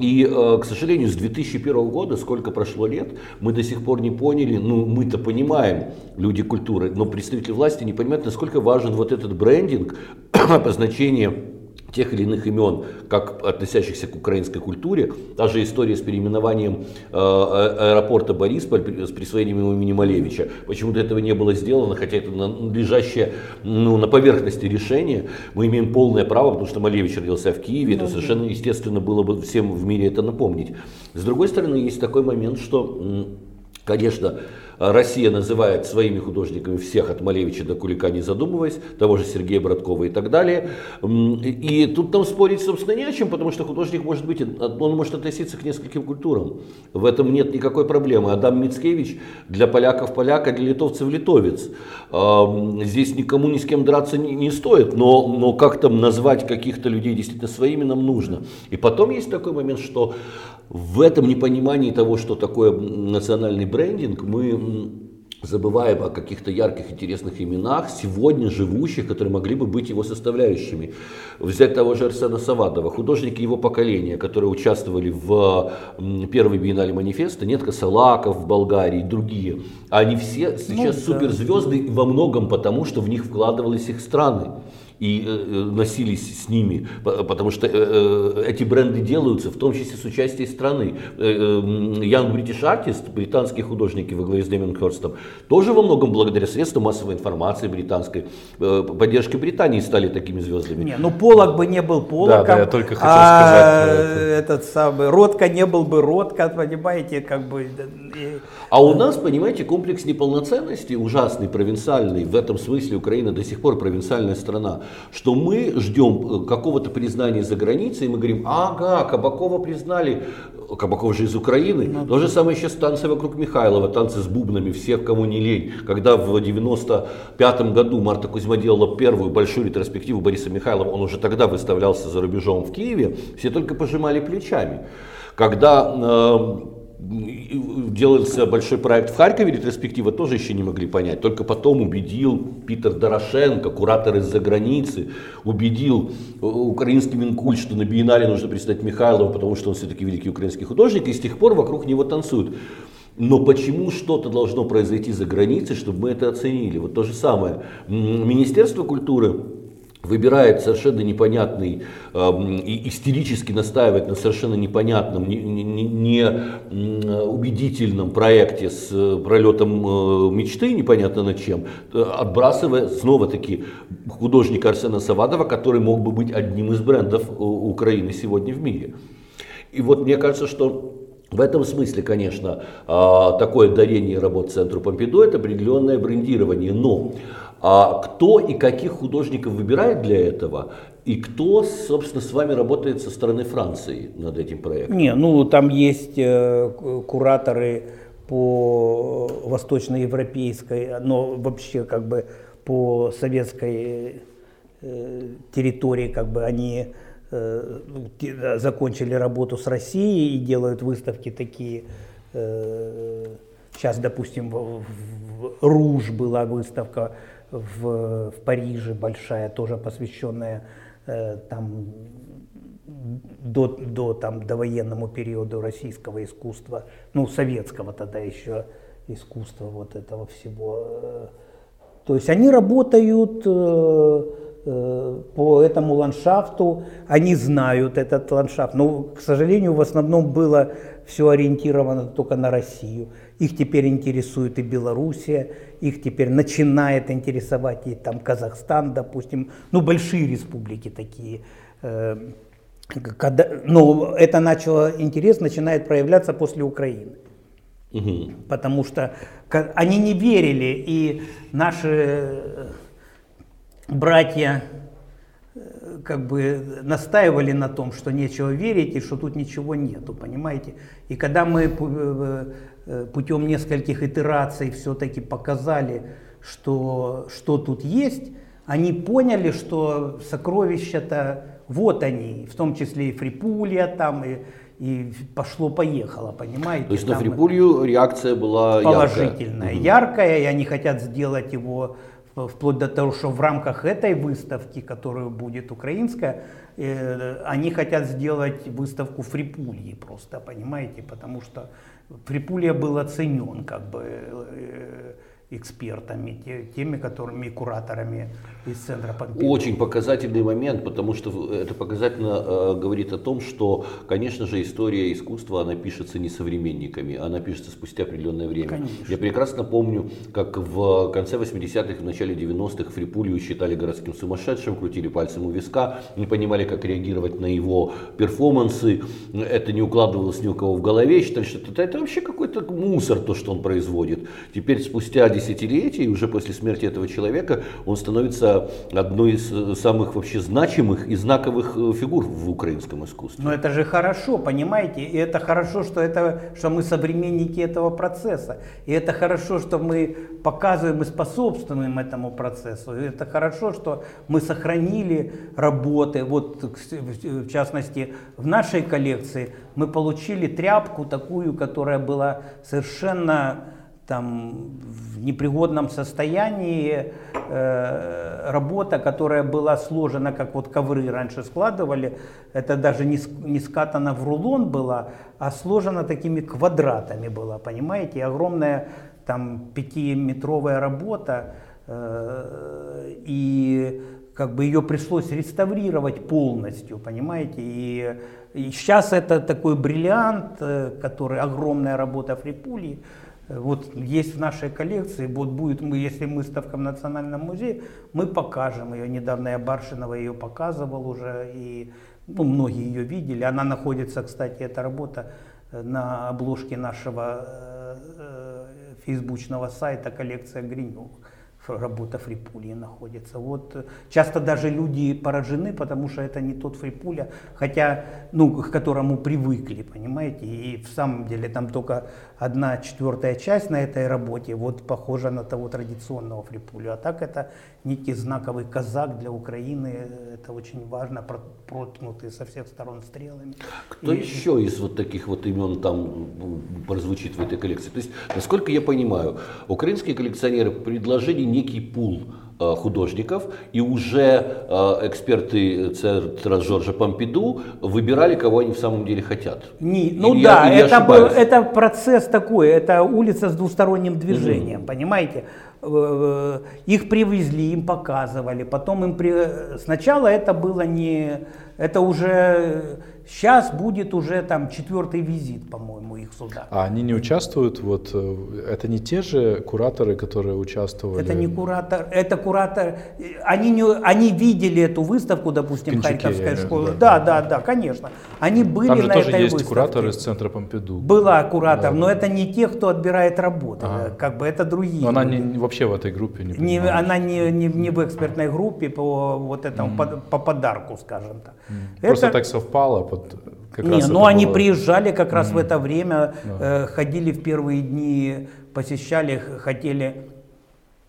И, э, к сожалению, с 2001 года, сколько прошло лет, мы до сих пор не поняли, ну мы-то понимаем, люди культуры, но представители власти не понимают, насколько важен вот этот брендинг, обозначение тех или иных имен, как относящихся к украинской культуре. Та же история с переименованием э, а- аэропорта Борисполь с присвоением ему имени Малевича. Почему-то этого не было сделано, хотя это лежащее ну, на поверхности решение. Мы имеем полное право, потому что Малевич родился в Киеве. Это совершенно естественно было бы всем в мире это напомнить. С другой стороны, есть такой момент, что, конечно, Россия называет своими художниками всех от Малевича до Кулика, не задумываясь, того же Сергея Браткова и так далее. И тут нам спорить, собственно, не о чем, потому что художник может быть, он может относиться к нескольким культурам. В этом нет никакой проблемы. Адам Мицкевич для поляков поляк, а для литовцев литовец. Здесь никому ни с кем драться не, стоит, но, но как-то назвать каких-то людей действительно своими нам нужно. И потом есть такой момент, что в этом непонимании того, что такое национальный брендинг, мы забываем о каких-то ярких, интересных именах, сегодня живущих, которые могли бы быть его составляющими. Взять того же Арсена Савадова, художники его поколения, которые участвовали в первой биеннале манифеста, нет Косалаков в Болгарии, другие. Они все сейчас ну, суперзвезды во многом потому, что в них вкладывались их страны и э, э, носились с ними, потому что э, эти бренды делаются, в том числе с участием страны. Young British Artist, британские художники во главе с Дэмином Хёрстом, тоже во многом благодаря средствам массовой информации британской, поддержки Британии стали такими звездами. Не, ну Полок бы не был Полоком, да, да, я только хотел а, сказать этот самый Ротко не был бы Ротко, понимаете, как бы. А у нас, понимаете, комплекс неполноценности ужасный, провинциальный, в этом смысле Украина до сих пор провинциальная страна что мы ждем э, какого-то признания за границей, и мы говорим, ага, Кабакова признали, Кабаков же из Украины. Ну, То же самое сейчас танцы вокруг Михайлова, танцы с бубнами, всех, кому не лень. Когда в 95 году Марта Кузьма делала первую большую ретроспективу Бориса Михайлова, он уже тогда выставлялся за рубежом в Киеве, все только пожимали плечами. Когда э, делался большой проект в Харькове, ретроспектива тоже еще не могли понять. Только потом убедил Питер Дорошенко, куратор из-за границы, убедил э, украинский Минкульт, что на биеннале нужно представить Михайлова, потому что он все-таки великий украинский художник, и с тех пор вокруг него танцуют. Но почему что-то должно произойти за границей, чтобы мы это оценили? Вот то же самое. Министерство культуры выбирает совершенно непонятный э, и истерически настаивает на совершенно непонятном, неубедительном не, не проекте с пролетом э, мечты, непонятно над чем, отбрасывая снова-таки художника Арсена Савадова, который мог бы быть одним из брендов Украины сегодня в мире. И вот мне кажется, что в этом смысле, конечно, э, такое дарение работ Центру Помпиду – это определенное брендирование. Но а кто и каких художников выбирает для этого? И кто, собственно, с вами работает со стороны Франции над этим проектом? Не, ну там есть э, кураторы по восточноевропейской, но вообще как бы по советской э, территории, как бы они э, закончили работу с Россией и делают выставки такие. Э, сейчас, допустим, в, в Руж была выставка в, в Париже большая, тоже посвященная э, там до, до там, довоенному периоду российского искусства, ну, советского тогда еще искусства вот этого всего. То есть они работают э, э, по этому ландшафту, они знают этот ландшафт. Но, к сожалению, в основном было все ориентировано только на Россию. Их теперь интересует и Белоруссия, их теперь начинает интересовать и там Казахстан, допустим, ну большие республики такие. Э, когда, но это начало, интерес начинает проявляться после Украины. Угу. Потому что они не верили, и наши э, братья э, как бы настаивали на том, что нечего верить и что тут ничего нету, понимаете? И когда мы Э, путем нескольких итераций все-таки показали, что, что тут есть, они поняли, что сокровища-то вот они, в том числе и Фрипулья там, и, и пошло-поехало, понимаете? То есть там на Фрипулью реакция была положительная, яркая. яркая, и они хотят сделать его вплоть до того, что в рамках этой выставки, которая будет украинская, э, они хотят сделать выставку Фрипульи просто, понимаете, потому что Припулья был оценен как бы э, экспертами, теми, которыми кураторами из центра Помпиду. Очень показательный момент, потому что это показательно э, говорит о том, что, конечно же, история искусства, она пишется не современниками, она пишется спустя определенное время. Конечно. Я прекрасно помню, как в конце 80-х, в начале 90-х Фрипулью считали городским сумасшедшим, крутили пальцем у виска, не понимали, как реагировать на его перформансы, это не укладывалось ни у кого в голове, считали, что это, это вообще какой-то мусор, то, что он производит. Теперь, спустя десятилетий, уже после смерти этого человека, он становится одной из э, самых вообще значимых и знаковых э, фигур в украинском искусстве. Но это же хорошо, понимаете? И это хорошо, что, это, что мы современники этого процесса. И это хорошо, что мы показываем и способствуем этому процессу. И это хорошо, что мы сохранили работы. Вот, в частности, в нашей коллекции мы получили тряпку такую, которая была совершенно там, в непригодном состоянии э, работа, которая была сложена, как вот ковры раньше складывали, это даже не, не скатана в рулон была, а сложена такими квадратами была, понимаете, огромная там пятиметровая работа, э, и как бы ее пришлось реставрировать полностью, понимаете, и, и сейчас это такой бриллиант, э, который огромная работа Фрипули, вот есть в нашей коллекции, вот будет, мы, если выставка в Национальном музее, мы покажем ее. Недавно я Баршинова ее показывал уже, и ну, многие ее видели. Она находится, кстати, эта работа э, на обложке нашего э, э, фейсбучного сайта коллекция Гриневых работа Фрипульи находится. Вот э, часто даже люди поражены, потому что это не тот Фрипуля, хотя, ну, к которому привыкли, понимаете, и в самом деле там только одна четвертая часть на этой работе, вот похожа на того традиционного Фрипуля, а так это некий знаковый казак для Украины, это очень важно, проткнутый со всех сторон стрелами. Кто и... еще из вот таких вот имен там прозвучит в этой коллекции? То есть, насколько я понимаю, украинские коллекционеры предложили некий пул художников, и уже э, эксперты центра Жоржа Помпиду выбирали, кого они в самом деле хотят. Не, ну или да, я, это, был, это процесс такой, это улица с двусторонним движением, mm-hmm. понимаете? Э, их привезли, им показывали, потом им при... сначала это было не, это уже Сейчас будет уже там четвертый визит, по-моему, их сюда. А они не участвуют, вот, э, это не те же кураторы, которые участвовали? Это не куратор, это куратор, они, не, они видели эту выставку, допустим, Кончаке, Харьковская школа. Да, да, да, да, конечно. Они были Там же на тоже этой есть выставке. куратор из центра Помпиду. Была куратор, да. но это не те, кто отбирает работы, ага. как бы это другие. Но она не, вообще в этой группе не, не Она не, не, не в экспертной группе по вот этому, mm. по, по подарку, скажем так. Mm. Это... Просто так совпало под как Не, ну они было... приезжали как раз mm-hmm. в это время, да. э, ходили в первые дни, посещали, хотели,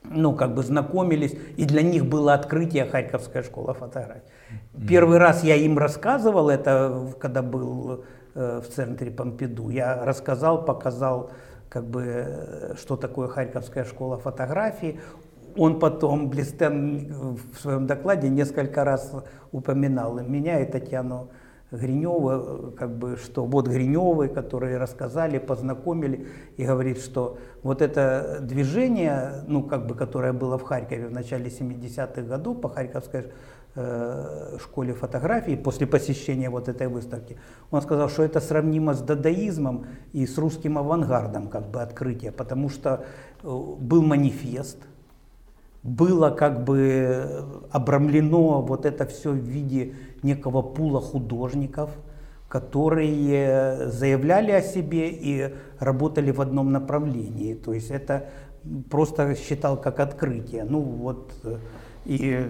ну как бы знакомились, и для них было открытие Харьковская школа фотографий. Mm-hmm. Первый раз я им рассказывал это, когда был э, в центре Помпиду, я рассказал, показал как бы, э, что такое Харьковская школа фотографии. Он потом, Блистен, в своем докладе несколько раз упоминал меня и Татьяну Гринева, как бы, что вот Гриневы, которые рассказали, познакомили, и говорит, что вот это движение, ну, как бы, которое было в Харькове в начале 70-х годов по Харьковской э, школе фотографии, после посещения вот этой выставки, он сказал, что это сравнимо с дадаизмом и с русским авангардом, как бы, открытие, потому что э, был манифест, было как бы обрамлено вот это все в виде некого пула художников, которые заявляли о себе и работали в одном направлении. То есть это просто считал как открытие. Ну вот и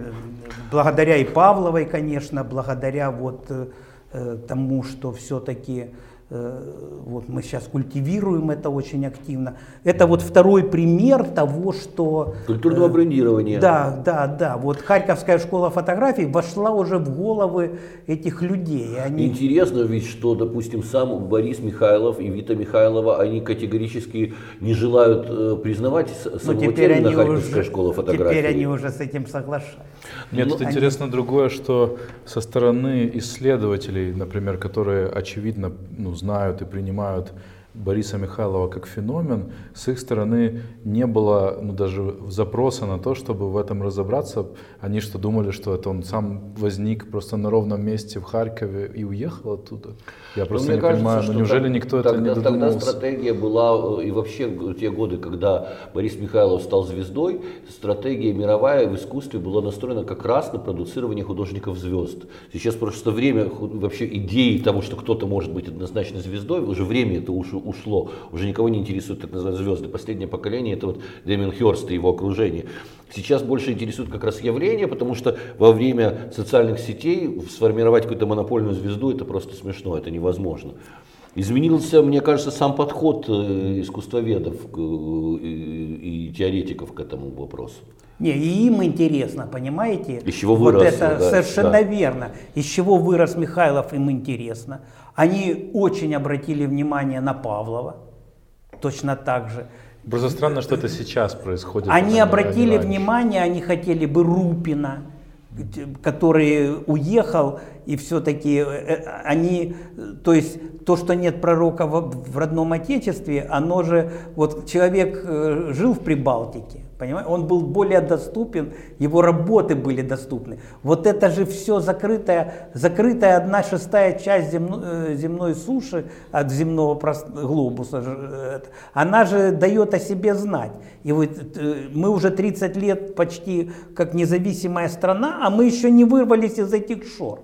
благодаря и Павловой, конечно, благодаря вот э, тому, что все-таки Э, вот мы сейчас культивируем это очень активно. Это вот второй пример того, что... Культурного э, брендирования. Да, да, да. Вот Харьковская школа фотографий вошла уже в головы этих людей. Они... Интересно ведь, что, допустим, сам Борис Михайлов и Вита Михайлова, они категорически не желают э, признавать самого термина Харьковская уже, школа фотографий. Теперь они уже с этим соглашаются. Мне тут ну, они... интересно другое, что со стороны исследователей, например, которые очевидно ну, знают и принимают Бориса Михайлова как феномен, с их стороны не было ну, даже запроса на то, чтобы в этом разобраться. Они что думали, что это он сам возник просто на ровном месте в Харькове и уехал оттуда? Я просто ну, не кажется, понимаю, ну неужели никто тогда, это не додумался? Тогда стратегия была, э, и вообще в те годы, когда Борис Михайлов стал звездой, стратегия мировая в искусстве была настроена как раз на продуцирование художников звезд. Сейчас просто время, вообще идеи того, что кто-то может быть однозначно звездой, уже время это ушло ушло. Уже никого не интересуют так называемые звезды. Последнее поколение это вот Дэмин Хёрст и его окружение. Сейчас больше интересует как раз явление, потому что во время социальных сетей сформировать какую-то монопольную звезду это просто смешно, это невозможно. Изменился, мне кажется, сам подход э, искусствоведов э, и теоретиков к этому вопросу. Не, и им интересно, понимаете? Из чего вырос. Вот это да, совершенно да. верно. Из чего вырос Михайлов, им интересно. Они очень обратили внимание на Павлова, точно так же. Просто странно, что это сейчас происходит. Они обратили внимание, они хотели бы Рупина, который уехал, и все-таки э, э, они, то есть то, что нет пророка в родном отечестве, оно же, вот человек э, жил в Прибалтике, Понимаете? Он был более доступен, его работы были доступны. Вот это же все закрытая, закрытая одна шестая часть земно, э, земной суши от земного глобуса, э, она же дает о себе знать. И вот э, мы уже 30 лет почти как независимая страна, а мы еще не вырвались из этих шор.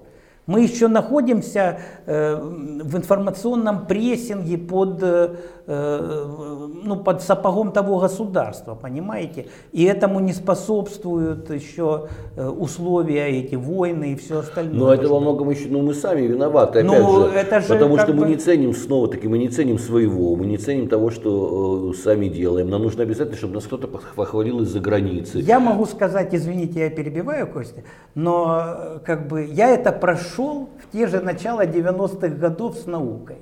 Мы еще находимся э, в информационном прессинге под, э, ну, под сапогом того государства, понимаете? И этому не способствуют еще э, условия, эти войны и все остальное. Но это во многом еще, ну мы сами виноваты, опять ну, же, это же потому что бы... мы не ценим, снова-таки, мы не ценим своего, мы не ценим того, что э, сами делаем. Нам нужно обязательно, чтобы нас кто-то похвалил из-за границы. Я могу сказать, извините, я перебиваю, Костя, но э, как бы я это прошу прошел в те же начала 90-х годов с наукой.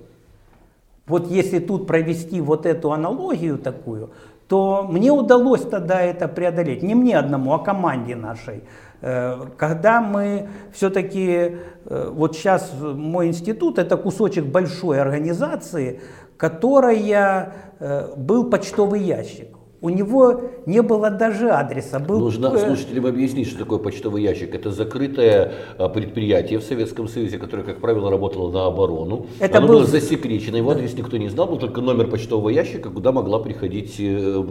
Вот если тут провести вот эту аналогию такую, то мне удалось тогда это преодолеть. Не мне одному, а команде нашей. Э, когда мы все-таки, э, вот сейчас мой институт, это кусочек большой организации, которая э, был почтовый ящик. У него не было даже адреса. Был... Нужно слушателям объяснить, что такое почтовый ящик. Это закрытое а, предприятие в Советском Союзе, которое, как правило, работало на оборону. Это Оно был... было засекречено, его адрес никто не знал, был только номер почтового ящика, куда могла приходить э,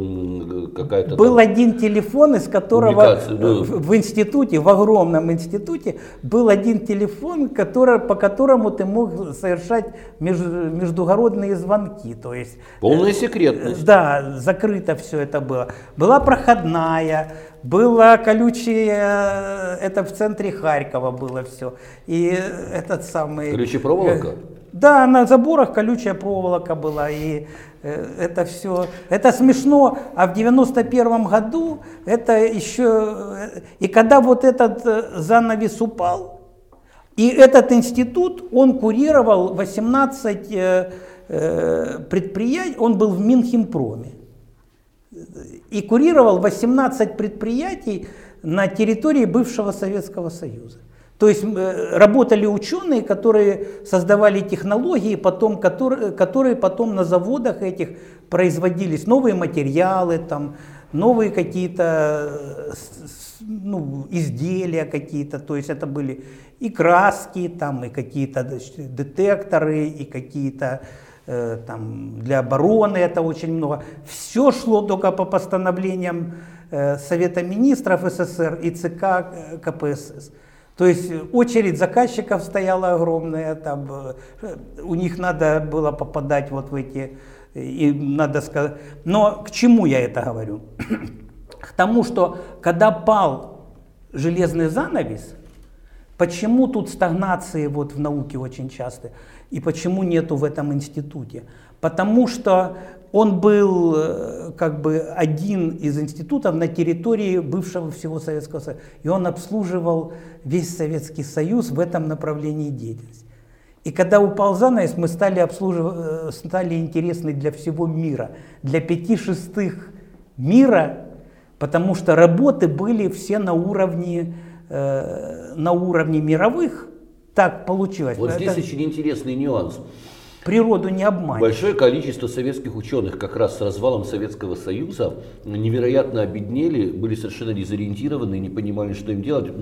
какая-то... Был там... один телефон, из которого ну... в институте, в огромном институте, был один телефон, который, по которому ты мог совершать меж... междугородные звонки. То есть, Полная секретность. Да, закрыто все все это было. Была проходная, была колючая, это в центре Харькова было все. И этот самый... Колючая проволока? Да, на заборах колючая проволока была. И э, это все, это смешно. А в 91 году это еще... Э, и когда вот этот э, занавес упал, и этот институт, он курировал 18 предприятий, он был в Минхимпроме и курировал 18 предприятий на территории бывшего Советского Союза. То есть э, работали ученые, которые создавали технологии, потом, которые, которые потом на заводах этих производились новые материалы, там, новые какие-то э, ну, изделия какие-то. То есть это были и краски, там, и какие-то детекторы, и какие-то Э, там, для обороны это очень много. Все шло только по постановлениям э, Совета министров СССР и ЦК э, КПСС. То есть очередь заказчиков стояла огромная, там, у них надо было попадать вот в эти, и надо сказать. Но к чему я это говорю? К тому, что когда пал железный занавес, почему тут стагнации вот в науке очень часто? И почему нету в этом институте? Потому что он был э, как бы один из институтов на территории бывшего всего Советского Союза. И он обслуживал весь Советский Союз в этом направлении деятельности. И когда упал занавес, мы стали, обслуживать, э, стали интересны для всего мира, для пяти шестых мира, потому что работы были все на уровне, э, на уровне мировых, так получилось. Вот здесь очень интересный нюанс. природу не обманешь. Большое количество советских ученых как раз с развалом Советского Союза невероятно обеднели, были совершенно дезориентированы, не понимали, что им делать.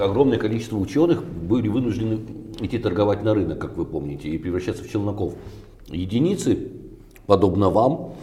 Огромное количество ученых были вынуждены идти торговать на рынок, как вы помните, и превращаться в челноков. Единицы, подобно вам,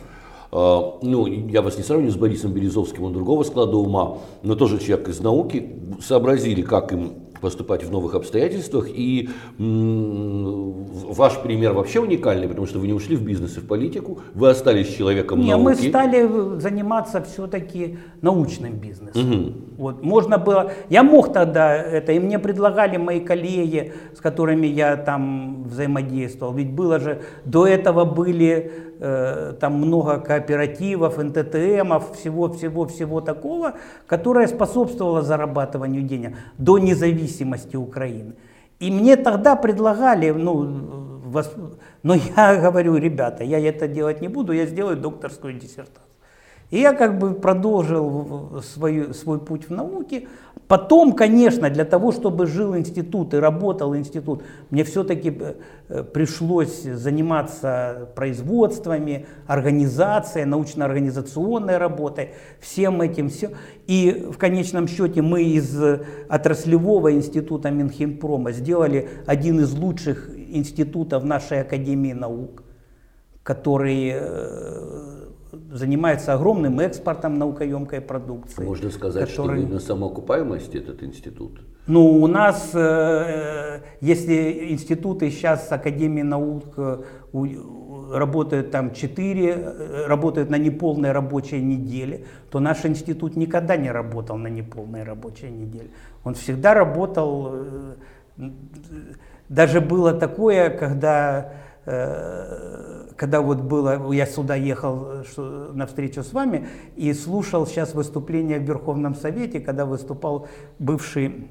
ну, я вас не сравниваю с Борисом Березовским, он другого склада ума, но тоже человек из науки, сообразили, как им поступать в новых обстоятельствах. И ваш пример вообще уникальный, потому что вы не ушли в бизнес и в политику, вы остались человеком не, науки. мы стали заниматься все-таки научным бизнесом. Угу. Вот, можно было, я мог тогда это, и мне предлагали мои коллеги, с которыми я там взаимодействовал, ведь было же, до этого были там много кооперативов, НТТМов, всего-всего-всего такого, которое способствовало зарабатыванию денег до независимости Украины. И мне тогда предлагали, ну, но я говорю, ребята, я это делать не буду, я сделаю докторскую диссертацию. И я как бы продолжил свой, свой путь в науке. Потом, конечно, для того, чтобы жил институт и работал институт, мне все-таки э, пришлось заниматься производствами, организацией, научно-организационной работой, всем этим все. И в конечном счете мы из отраслевого института Минхимпрома сделали один из лучших институтов нашей Академии наук, который э, занимается огромным экспортом наукоемкой продукции. Можно сказать, который... что на самоокупаемости этот институт? Ну, у нас, э, если институты сейчас с Академией наук э, работают там 4, э, работают на неполной рабочей неделе, то наш институт никогда не работал на неполной рабочей неделе. Он всегда работал, даже было такое, когда когда вот было, я сюда ехал э, что, на встречу с вами и слушал сейчас выступление в Верховном Совете, когда выступал бывший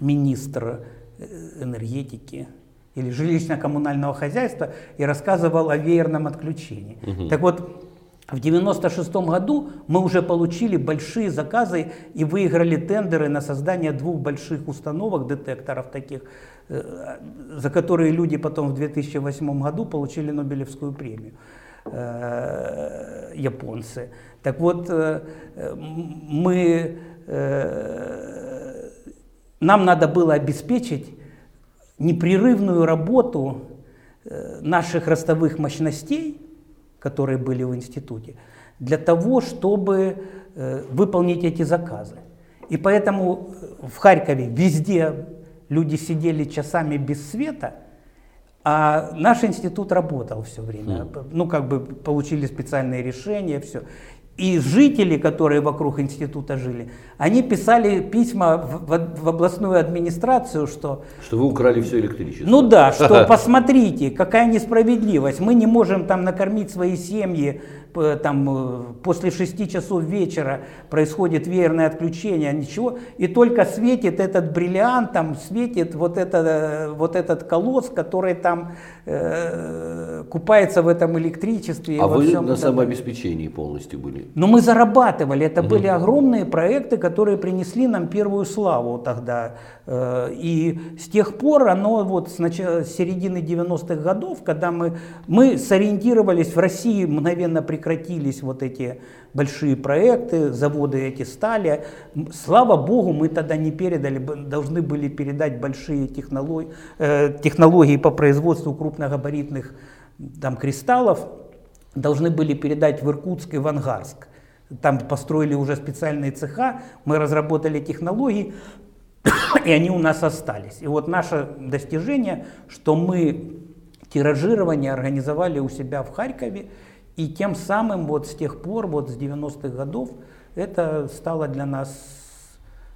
министр э, энергетики или жилищно-коммунального хозяйства и рассказывал о веерном отключении. Угу. Так вот, в 96 году мы уже получили большие заказы и выиграли тендеры на создание двух больших установок, детекторов таких, Э, за которые люди потом в 2008 году получили Нобелевскую премию э, японцы. Так вот, э, мы, нам надо было обеспечить непрерывную работу наших ростовых мощностей, которые были в институте, для того, чтобы выполнить эти заказы. И поэтому в Харькове везде люди сидели часами без света, а наш институт работал все время. Mm. Ну, как бы получили специальные решения, все. И жители, которые вокруг института жили, они писали письма в, в, в областную администрацию, что... Что вы украли все электричество. Ну да, что посмотрите, какая несправедливость. Мы не можем там накормить свои семьи, там э, после 6 часов вечера происходит веерное отключение, ничего, и только светит этот бриллиант, там светит вот, это, вот этот колосс, который там э, купается в этом электричестве. А вы на самообеспечении полностью были? Но мы зарабатывали, это угу. были огромные проекты, которые принесли нам первую славу тогда. Э, и с тех пор оно вот с, начала, с середины 90-х годов, когда мы, мы сориентировались в России, мгновенно прекратились вот эти большие проекты, заводы эти стали. Слава Богу, мы тогда не передали, должны были передать большие технологии, э, технологии по производству крупногабаритных там, кристаллов, должны были передать в Иркутск и в Ангарск. Там построили уже специальные цеха, мы разработали технологии, и они у нас остались. И вот наше достижение, что мы тиражирование организовали у себя в Харькове, и тем самым вот с тех пор, вот с 90-х годов, это стало для нас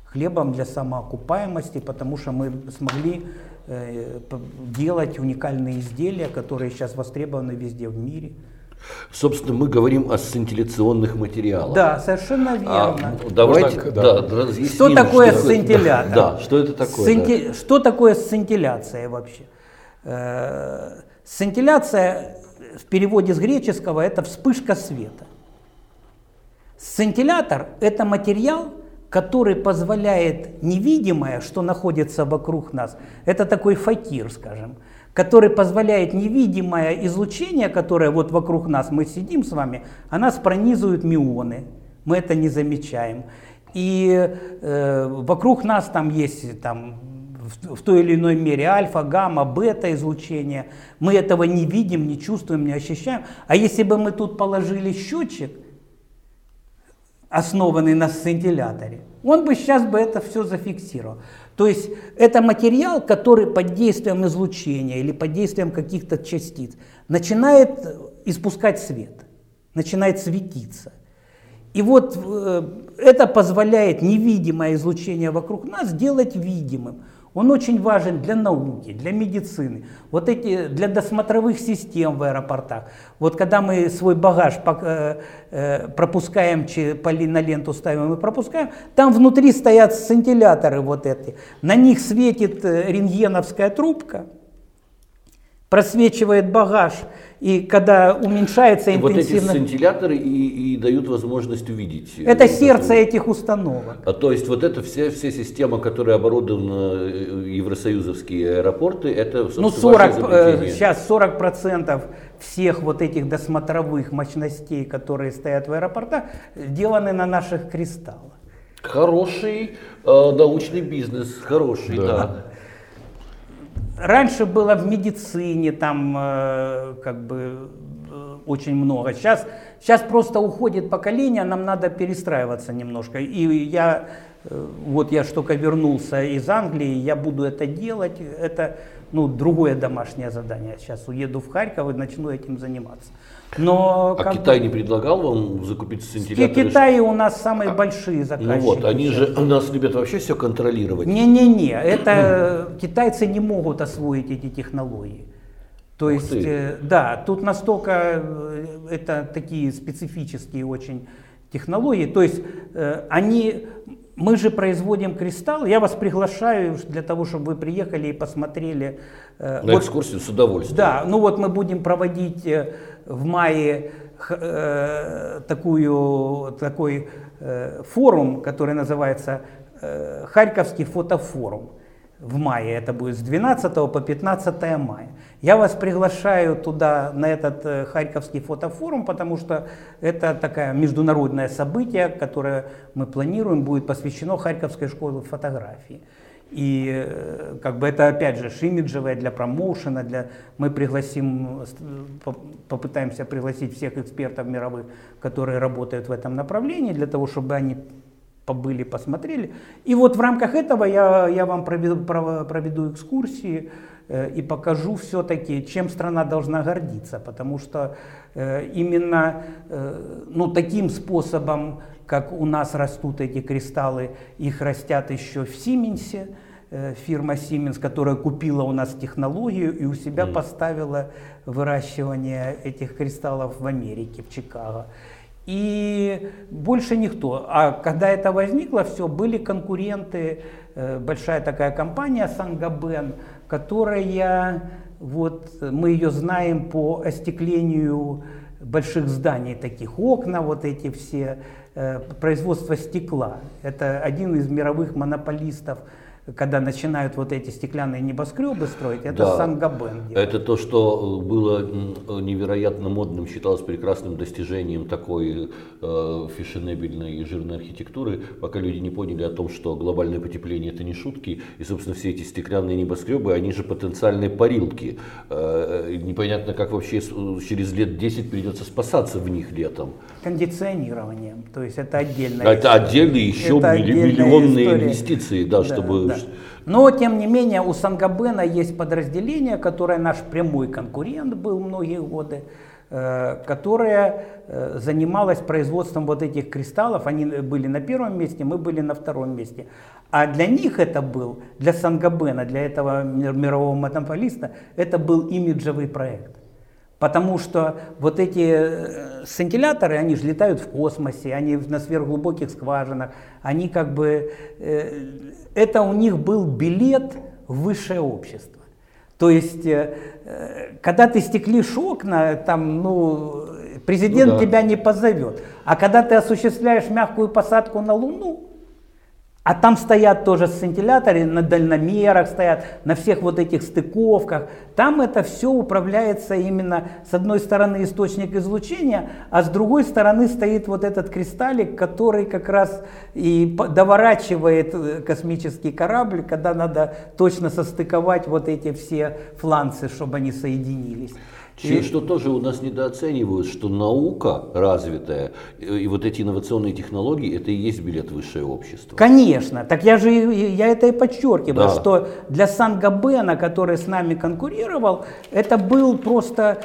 хлебом для самоокупаемости, потому что мы смогли э, делать уникальные изделия, которые сейчас востребованы везде в мире. Собственно, мы говорим о сцинтилляционных материалах. Да, совершенно а, верно. А, давайте, так, да. Да, разъясним, что такое что сцинтиллятор? Да, что это такое? Сцинти... Да. Что такое сцинтилляция вообще? Э, сцинтилляция в переводе с греческого это вспышка света. Сцинтиллятор – это материал, который позволяет невидимое, что находится вокруг нас, это такой факир, скажем, который позволяет невидимое излучение, которое вот вокруг нас, мы сидим с вами, а нас пронизывают мионы, мы это не замечаем. И э, вокруг нас там есть там, в, той или иной мере альфа, гамма, бета излучение. Мы этого не видим, не чувствуем, не ощущаем. А если бы мы тут положили счетчик, основанный на сцинтилляторе, он бы сейчас бы это все зафиксировал. То есть это материал, который под действием излучения или под действием каких-то частиц начинает испускать свет, начинает светиться. И вот э, это позволяет невидимое излучение вокруг нас делать видимым. Он очень важен для науки, для медицины, вот эти, для досмотровых систем в аэропортах. Вот когда мы свой багаж э, э, пропускаем, на ленту ставим и пропускаем, там внутри стоят сцинтилляторы вот эти. На них светит э, рентгеновская трубка, просвечивает багаж, и когда уменьшается и интенсивность... Вот эти сцинтилляторы и, и дают возможность увидеть. Э, это сердце этих установок. А то есть вот эта вся, вся система, которая оборудована э, евросоюзовские аэропорты, это Ну 40, э, сейчас 40 процентов всех вот этих досмотровых мощностей, которые стоят в аэропортах, сделаны на наших кристаллах. Хороший э, научный бизнес, хороший, да. да. Раньше было в медицине там э, как бы э, очень много. Сейчас, сейчас просто уходит поколение, нам надо перестраиваться немножко. И я, э, вот я только вернулся из Англии, я буду это делать. Это ну, другое домашнее задание. Сейчас уеду в Харьков и начну этим заниматься. Но, а Китай бы, не предлагал вам закупить сцинтилляторы? В Китае у нас самые а, большие заказчики. Ну вот, они же у нас любят вообще все контролировать. Не-не-не, это китайцы не могут освоить эти технологии. То есть, э, да, тут настолько э, это такие специфические очень технологии. То есть э, они мы же производим кристалл. Я вас приглашаю для того, чтобы вы приехали и посмотрели. На вот, экскурсию с удовольствием. Да, ну вот мы будем проводить в мае э, такую, такой э, форум, который называется э, Харьковский фотофорум в мае, это будет с 12 по 15 мая. Я вас приглашаю туда, на этот Харьковский фотофорум, потому что это такое международное событие, которое мы планируем, будет посвящено Харьковской школе фотографии. И э, как бы это опять же имиджевое для промоушена, для мы пригласим, попытаемся пригласить всех экспертов мировых, которые работают в этом направлении, для того, чтобы они побыли, посмотрели. И вот в рамках этого я, я вам проведу, проведу экскурсии э, и покажу все-таки, чем страна должна гордиться, потому что э, именно э, ну, таким способом, как у нас растут эти кристаллы, их растят еще в Сименсе, э, фирма Siemens, которая купила у нас технологию и у себя mm. поставила выращивание этих кристаллов в Америке, в Чикаго. И больше никто. А когда это возникло, все, были конкуренты, э, большая такая компания Сангабен, которая, вот, мы ее знаем по остеклению больших зданий, таких окна, вот эти все, э, производство стекла. Это один из мировых монополистов когда начинают вот эти стеклянные небоскребы строить, это да. Сангабен. Это то, что э, было невероятно модным, считалось прекрасным достижением такой э, фешенебельной и жирной архитектуры, пока люди не поняли о том, что глобальное потепление это не шутки, и, собственно, все эти стеклянные небоскребы, они же потенциальные парилки. Э, непонятно, как вообще через лет 10 придется спасаться в них летом. Кондиционированием, то есть это отдельная Это отдельные еще это миллионные история. инвестиции, да, да чтобы... Да. Но, тем не менее, у Сангабена есть подразделение, которое наш прямой конкурент был многие годы, э, которое э, занималось производством вот этих кристаллов. Они были на первом месте, мы были на втором месте. А для них это был, для Сангабена, для этого мирового монополиста, это был имиджевый проект. Потому что вот эти э, сцинтилляторы, они же летают в космосе, они на сверхглубоких скважинах, они как бы, э, это у них был билет в высшее общество. То есть, э, когда ты стеклишь окна, там, ну, президент ну, да. тебя не позовет. А когда ты осуществляешь мягкую посадку на Луну, А там стоят тоже сцинтилляторы, на дальномерах стоят, на всех вот этих стыковках. Там это все управляется именно с одной стороны источник излучения, а с другой стороны стоит вот этот кристаллик, который как раз и доворачивает э, космический корабль, когда надо точно состыковать вот эти все фланцы, чтобы они соединились. И что тоже у нас недооценивают, что наука развитая э, и вот эти инновационные технологии, это и есть билет высшее общество. Конечно. Так я же я это и подчеркиваю, да. что для Сан-Габена, который с нами конкурировал, это был просто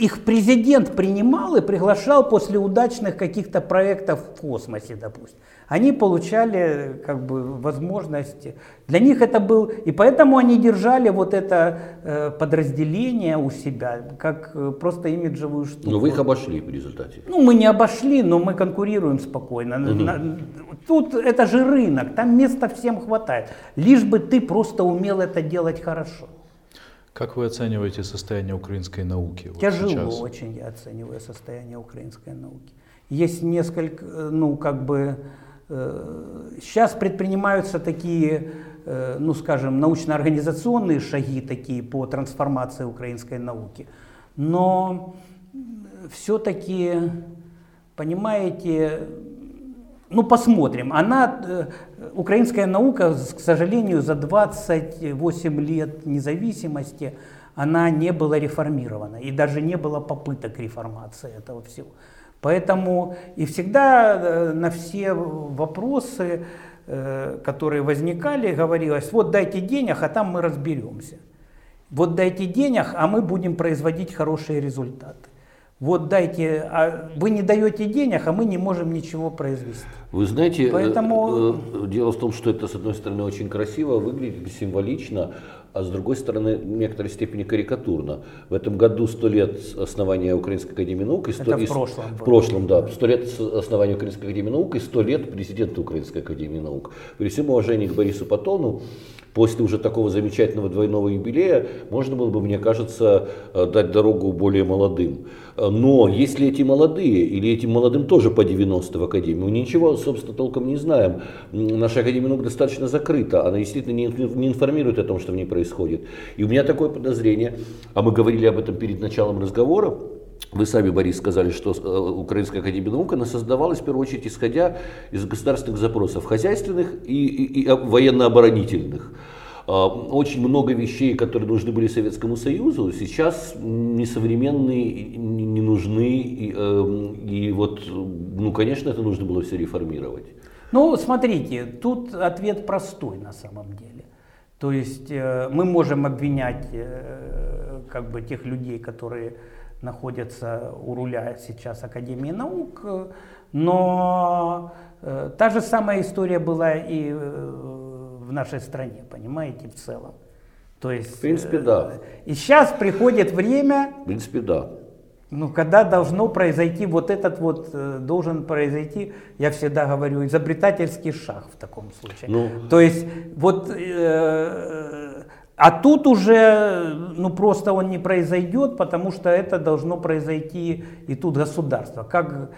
их президент принимал и приглашал после удачных каких-то проектов в космосе, допустим они получали как бы возможности. Для них это был, и поэтому они держали вот это э, подразделение у себя, как э, просто имиджевую штуку. Но вы их обошли в результате. Ну, мы не обошли, но мы конкурируем спокойно. Угу. Тут это же рынок, там места всем хватает. Лишь бы ты просто умел это делать хорошо. Как вы оцениваете состояние украинской науки? Вот Тяжело сейчас? очень я оцениваю состояние украинской науки. Есть несколько, э, ну, как бы, Сейчас предпринимаются такие, э, ну скажем, научно-организационные шаги такие по трансформации украинской науки. Но все-таки, понимаете, ну посмотрим. Она, э, украинская наука, к сожалению, за 28 лет независимости, она не была реформирована. И даже не было попыток реформации этого всего. Поэтому и всегда э, на все вопросы, э, которые возникали, говорилось, вот дайте денег, а там мы разберемся. Вот дайте денег, а мы будем производить хорошие результаты. Вот дайте, а вы не даете денег, а мы не можем ничего произвести. Вы знаете, Поэтому... дело в том, что это, с одной стороны, очень красиво выглядит, символично, а с другой стороны, в некоторой степени карикатурно. В этом году сто лет основания Украинской Академии Наук. И 100, Это в прошлом. В прошлом, да. Сто лет основания Украинской Академии Наук и сто лет президента Украинской Академии Наук. При всем уважении к Борису Патону, после уже такого замечательного двойного юбилея можно было бы, мне кажется, э, дать дорогу более молодым. Но если эти молодые, или этим молодым тоже по 90 в Академии, мы ничего, собственно, толком не знаем. Наша Академия наук достаточно закрыта, она действительно не информирует о том, что в ней происходит. И у меня такое подозрение, а мы говорили об этом перед началом разговора, вы сами, Борис, сказали, что э, Украинская Академия Наук, она создавалась в первую очередь исходя из государственных запросов, хозяйственных и, и, и военно-оборонительных. А, очень много вещей, которые нужны были Советскому Союзу, сейчас несовременные, не нужны. И, эм, и вот, ну, конечно, это нужно было все реформировать. Ну, смотрите, тут ответ простой на самом деле. То есть э, мы можем обвинять э, как бы тех людей, которые находятся у руля сейчас Академии наук, но э, та же самая история была и в нашей стране, понимаете, в целом. То есть, в принципе, да. И сейчас приходит время, в принципе, да. Ну, когда должно произойти вот этот вот, должен произойти, я всегда говорю, изобретательский шаг в таком случае. Ну, То есть, вот э, а тут уже, ну просто он не произойдет, потому что это должно произойти и тут государство. Как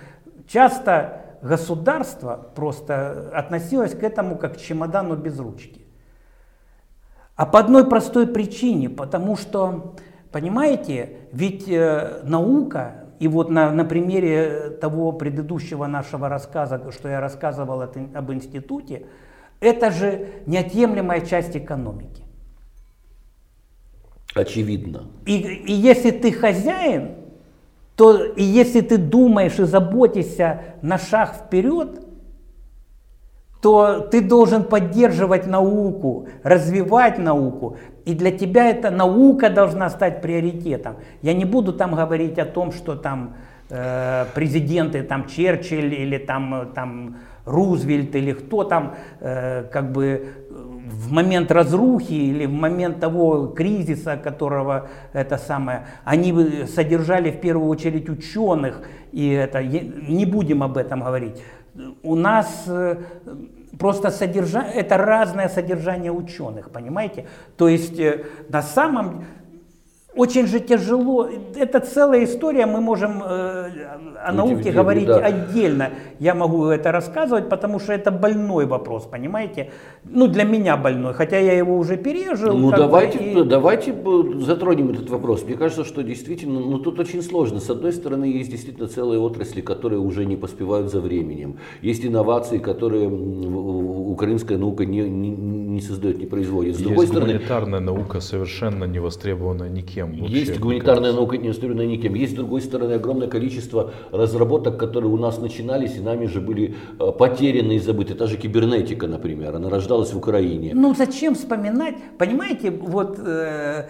часто государство просто относилось к этому как к чемодану без ручки. А по одной простой причине, потому что, понимаете, ведь э, наука, и вот на, на примере того предыдущего нашего рассказа, что я рассказывал об институте, это же неотъемлемая часть экономики. Очевидно. И, и если ты хозяин, то и если ты думаешь и заботишься на шаг вперед, то ты должен поддерживать науку, развивать науку. И для тебя эта наука должна стать приоритетом. Я не буду там говорить о том, что там э, президенты, там Черчилль или там, там Рузвельт или кто там э, как бы в момент разрухи или в момент того кризиса, которого это самое, они содержали в первую очередь ученых, и это, не будем об этом говорить. У нас э, просто содержание, это разное содержание ученых, понимаете? То есть э, на самом очень же тяжело. Это целая история, мы можем э, о науке говорить да. отдельно. Я могу это рассказывать, потому что это больной вопрос, понимаете? Ну, для меня больной, хотя я его уже пережил. Ну, давайте, бы, и... давайте затронем этот вопрос. Мне кажется, что действительно, ну, тут очень сложно. С одной стороны, есть действительно целые отрасли, которые уже не поспевают за временем. Есть инновации, которые украинская наука не, не, не создает, не производит. С есть другой стороны, гуманитарная наука совершенно не востребована никем. Вообще, есть гуманитарная наука, не востребована никем. Есть, с другой стороны, огромное количество разработок, которые у нас начинались и нами же были э, потеряны и забыты. Та же кибернетика, например, она рождалась в Украине. Ну зачем вспоминать? Понимаете, вот э,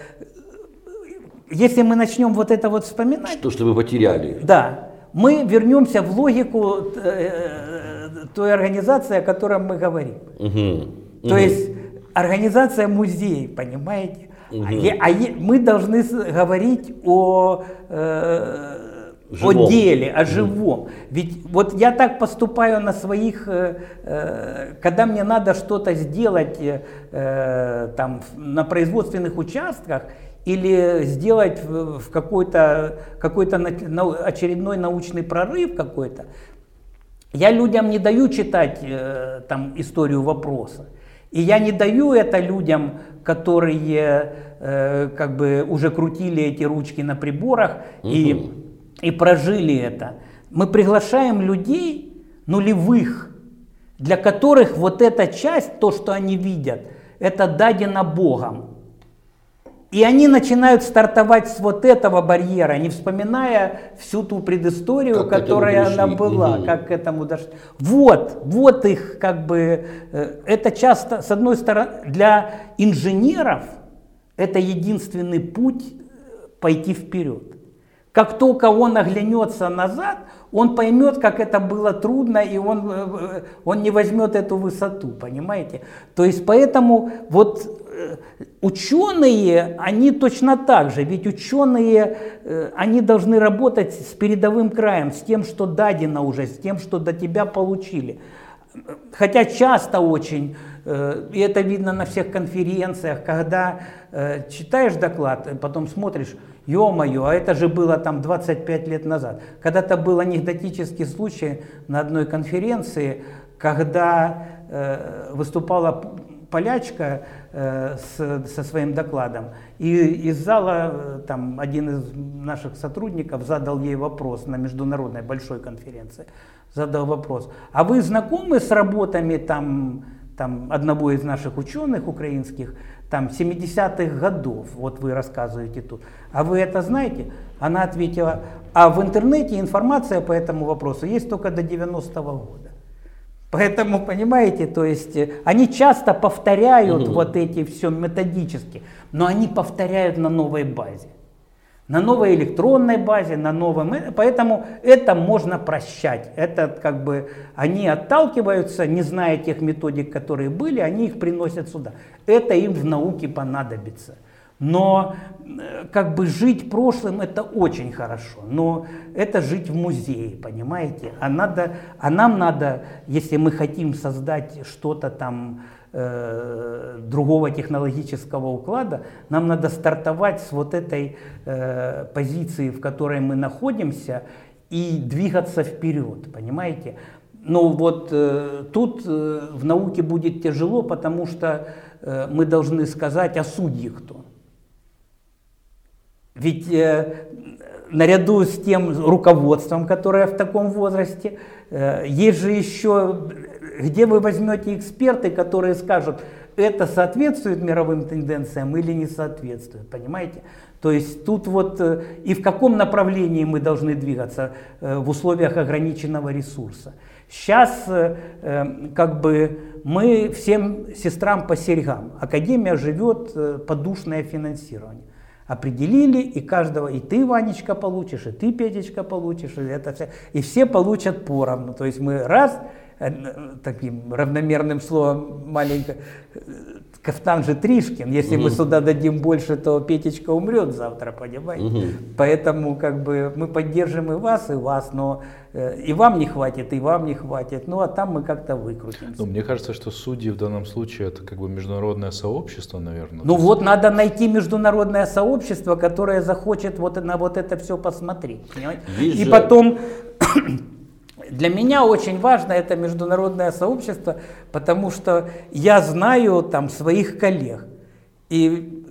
если мы начнем вот это вот вспоминать... То, что мы потеряли. Да. Мы вернемся в логику э, той организации, о которой мы говорим. Угу. То угу. есть организация музея, понимаете? Угу. А, а мы должны говорить о, э, о деле, о живом. Ведь вот я так поступаю на своих, э, э когда мне надо что-то сделать э, там, на производственных участках, или сделать в какой-то какой очередной научный прорыв какой-то, я людям не даю читать э, там историю вопроса. И я не даю это людям, которые э, как бы уже крутили эти ручки на приборах угу. и, и прожили это. Мы приглашаем людей нулевых, для которых вот эта часть, то, что они видят, это дадено Богом. И они начинают стартовать с вот этого барьера, не вспоминая всю ту предысторию, как которая она была, угу. как к этому дошли. Вот, вот их как бы, э, это часто, с одной стороны, для инженеров это единственный путь э, пойти вперед. Как только он оглянется назад, он поймет, как это было трудно, и он, э, он не возьмет эту высоту, понимаете? То есть поэтому вот ученые, они точно так же, ведь ученые, э, они должны работать с передовым краем, с тем, что дадено уже, с тем, что до тебя получили. Хотя часто очень, э, и это видно на всех конференциях, когда э, читаешь доклад, потом смотришь, ё-моё, а это же было там 25 лет назад. Когда-то был анекдотический случай на одной конференции, когда выступала полячка э, с, со своим докладом. И из зала э, там, один из наших сотрудников задал ей вопрос на международной большой конференции. Задал вопрос, а вы знакомы с работами там, там, одного из наших ученых украинских, там 70-х годов, вот вы рассказываете тут. А вы это знаете? Она ответила, а в интернете информация по этому вопросу есть только до 90-го года. Поэтому, понимаете, то есть э, они часто повторяют угу. вот эти все методически, но они повторяют на новой базе. На новой электронной базе, на новом... Э, поэтому это можно прощать. Это как бы они отталкиваются, не зная тех методик, которые были, они их приносят сюда. Это им в науке понадобится. Но э, как бы жить прошлым это очень хорошо, но это жить в музее, понимаете? А, надо, а нам надо, если мы хотим создать что-то там э, другого технологического уклада, нам надо стартовать с вот этой э, позиции, в которой мы находимся, и двигаться вперед, понимаете? Но вот э, тут э, в науке будет тяжело, потому что э, мы должны сказать, а судьи кто? Ведь э, наряду с тем руководством, которое в таком возрасте, э, есть же еще, где вы возьмете эксперты, которые скажут, это соответствует мировым тенденциям или не соответствует, понимаете? То есть тут вот э, и в каком направлении мы должны двигаться э, в условиях ограниченного ресурса. Сейчас э, как бы мы всем сестрам по серьгам. Академия живет подушное финансирование определили, и каждого, и ты, Ванечка, получишь, и ты, Петечка, получишь, и это все, и все получат поровну. То есть мы раз таким равномерным словом маленько, Кафтан же Тришкин, если угу. мы сюда дадим больше, то Петечка умрет завтра, понимаете? Угу. Поэтому как бы мы поддержим и вас, и вас, но э, и вам не хватит, и вам не хватит, ну а там мы как-то выкрутимся. Ну, мне кажется, что судьи в данном случае это как бы международное сообщество, наверное. Ну вот надо найти международное сообщество, которое захочет вот на вот это все посмотреть, понимаете? И потом для меня очень важно это международное сообщество, потому что я знаю там своих коллег. И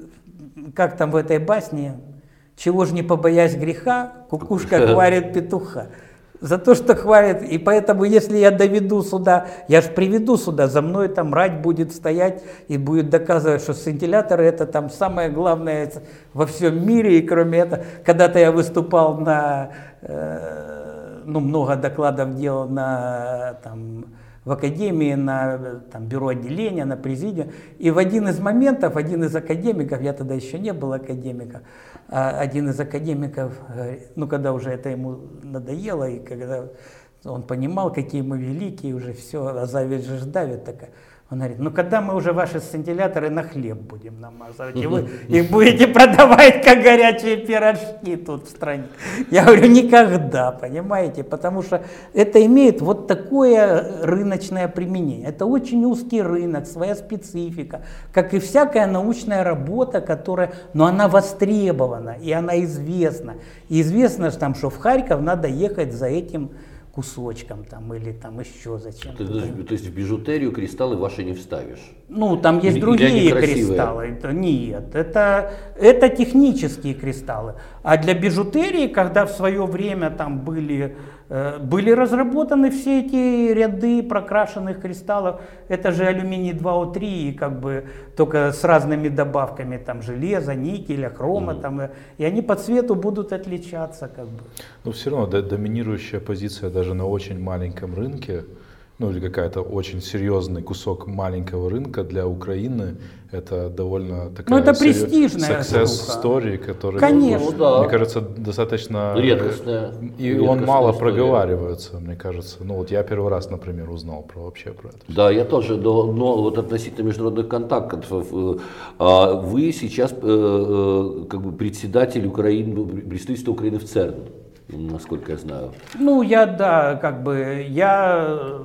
как там в этой басне, чего же не побоясь греха, кукушка хвалит петуха. За то, что хвалит. И поэтому, если я доведу сюда, я же приведу сюда, за мной там рать будет стоять и будет доказывать, что сцинтилляторы это там самое главное во всем мире. И кроме этого, когда-то я выступал на э, ну, много докладов делал на, там, в академии, на там, бюро отделения, на президиум. И в один из моментов, один из академиков, я тогда еще не был академиком, а один из академиков, ну, когда уже это ему надоело, и когда он понимал, какие мы великие, уже все, а зависть же давит такая. Он говорит, ну когда мы уже ваши сцинтилляторы на хлеб будем намазывать, и вы их будете продавать как горячие пирожки тут в стране. Я говорю, никогда, понимаете, потому что это имеет вот такое рыночное применение. Это очень узкий рынок, своя специфика, как и всякая научная работа, которая, но она востребована, и она известна. И известно, что, там, что в Харьков надо ехать за этим кусочком там или там еще зачем-то. То, то есть в бижутерию кристаллы ваши не вставишь? Ну, там есть или, другие или кристаллы. Это, нет, это, это технические кристаллы. А для бижутерии, когда в свое время там были были разработаны все эти ряды прокрашенных кристаллов. Это же алюминий 2О3, и как бы только с разными добавками там железа, никеля, хрома, mm. там, и они по цвету будут отличаться. Как бы. Но все равно доминирующая позиция даже на очень маленьком рынке, ну или какая-то очень серьезный кусок маленького рынка для Украины, это довольно такая ну, это престижная success story, который, Конечно. Ну, да. мне кажется, достаточно редкостная. И редкостная он мало история. проговаривается, мне кажется. Ну вот я первый раз, например, узнал про вообще про это. Да, я тоже, но, но вот относительно международных контактов, э, а вы сейчас э, э, как бы председатель Украины, представительства Украины в ЦЕРН, насколько я знаю. Ну я да, как бы я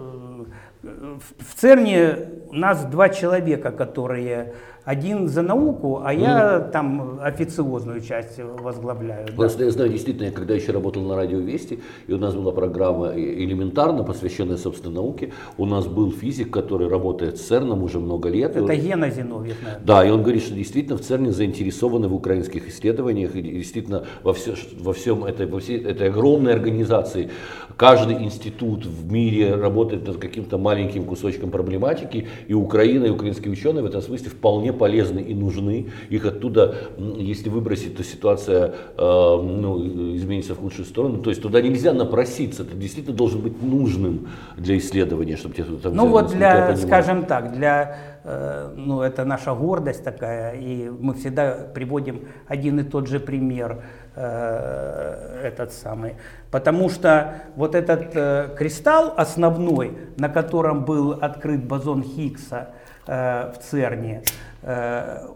в ЦЕРНе у нас два человека, которые один за науку, а я mm. там официозную часть возглавляю. Просто да. я знаю, действительно, я когда еще работал на радио Вести, и у нас была программа элементарно, посвященная, собственно, науке, у нас был физик, который работает с ЦЕРНом уже много лет. Это он... Гена Зиновьев, наверное. Да, и он говорит, что действительно в ЦЕРНе заинтересованы в украинских исследованиях, и действительно во, все, во всем этой, во всей этой огромной организации каждый институт в мире работает над каким-то маленьким кусочком проблематики, и Украина, и украинские ученые в этом смысле вполне полезны и нужны. Их оттуда, если выбросить, то ситуация э, ну, изменится в худшую сторону. То есть туда нельзя напроситься, ты действительно должен быть нужным для исследования, чтобы тебе там Ну вот для, скажем так, для, э, ну это наша гордость такая, и мы всегда приводим один и тот же пример э, этот самый. Потому что вот этот кристалл основной, на котором был открыт бозон Хиггса в ЦЕРНе, Э,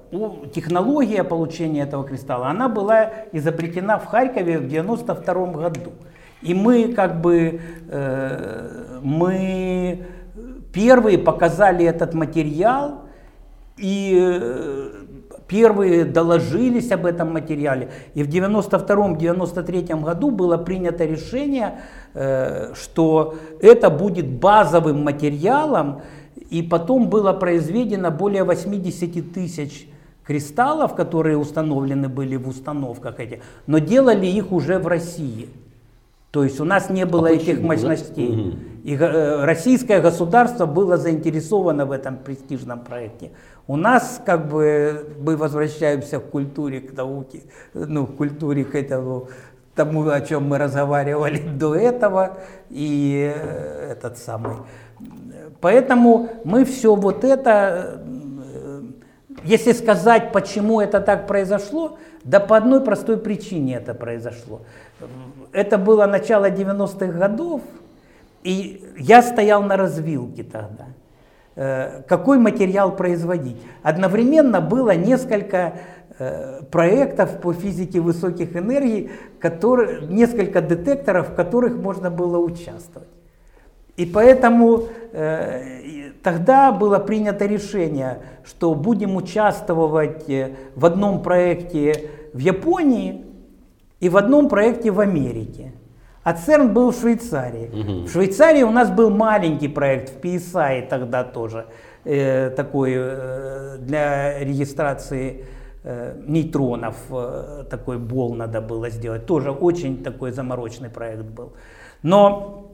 технология получения этого кристалла, она была изобретена в Харькове в 92 году. И мы как бы, э, мы первые показали этот материал, и э, первые доложились об этом материале. И в 92-93 году было принято решение, что это будет базовым материалом и потом было произведено более 80 тысяч кристаллов, которые установлены были в установках этих, но делали их уже в России. То есть у нас не было а этих почему, мощностей. Да? И э, российское государство было заинтересовано в этом престижном проекте. У нас как бы мы возвращаемся к культуре, к науке, ну, к культуре к этому, тому, о чем мы разговаривали до этого, и э, этот самый. Поэтому мы все вот это, э, если сказать, почему это так произошло, да по одной простой причине это произошло. Это было начало 90-х годов, И я стоял на развилке тогда. Э, какой материал производить? Одновременно было несколько э, проектов по физике высоких энергий, которые, несколько детекторов, в которых можно было участвовать. И поэтому э, тогда было принято решение, что будем участвовать в одном проекте в Японии и в одном проекте в Америке. А ЦЕРН был в Швейцарии. Угу. В Швейцарии у нас был маленький проект в PSI тогда тоже, э, такой э, для регистрации э, нейтронов, э, такой бол надо было сделать. Тоже очень такой заморочный проект был. Но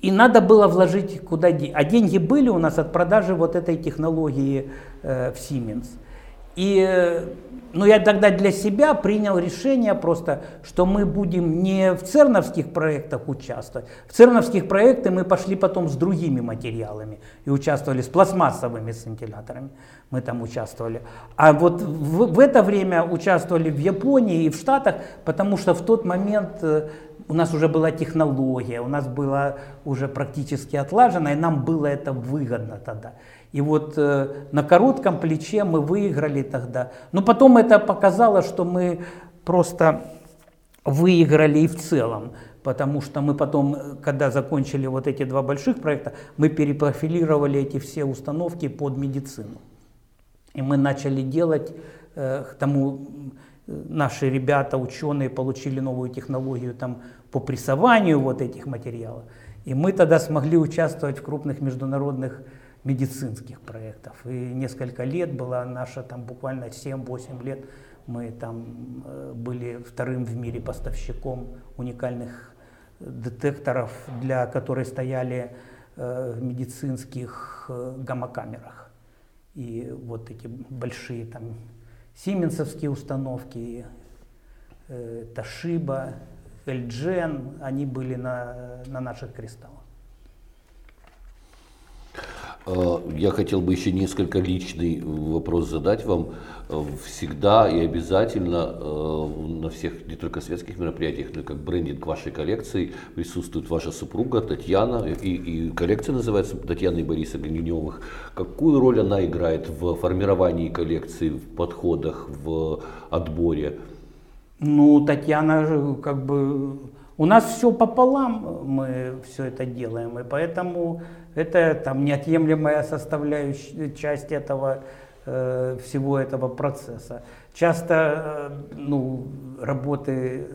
и надо было вложить куда деньги. А деньги были у нас от продажи вот этой технологии э, в Siemens. И но я тогда для себя принял решение просто, что мы будем не в церновских проектах участвовать. В церновских проектах мы пошли потом с другими материалами и участвовали с пластмассовыми сцинтилляторами. Мы там участвовали. А вот в, в это время участвовали в Японии и в Штатах, потому что в тот момент э, у нас уже была технология, у нас было уже практически отлажено, и нам было это выгодно тогда. И вот э, на коротком плече мы выиграли тогда. Но потом это показало, что мы просто выиграли и в целом. Потому что мы потом, когда закончили вот эти два больших проекта, мы перепрофилировали эти все установки под медицину. И мы начали делать, э, к тому наши ребята, ученые, получили новую технологию там, по прессованию вот этих материалов. И мы тогда смогли участвовать в крупных международных медицинских проектов. И несколько лет была наша, там буквально 7-8 лет, мы там э, были вторым в мире поставщиком уникальных детекторов, для которые стояли э, в медицинских э, гамма-камерах. И вот эти большие там сименсовские установки, Ташиба, Эльджен, они были на, на наших кристаллах. Э, я хотел бы еще несколько личный вопрос задать вам. Э, всегда и обязательно э, на всех, не только светских мероприятиях, но и как брендинг вашей коллекции присутствует ваша супруга Татьяна, и, и коллекция называется Татьяна и Бориса Гриневых. Какую роль она играет в формировании коллекции, в подходах, в отборе? Ну, Татьяна как бы... У нас все пополам, мы все это делаем, и поэтому это там неотъемлемая составляющая часть этого э, всего этого процесса. Часто э, ну, работы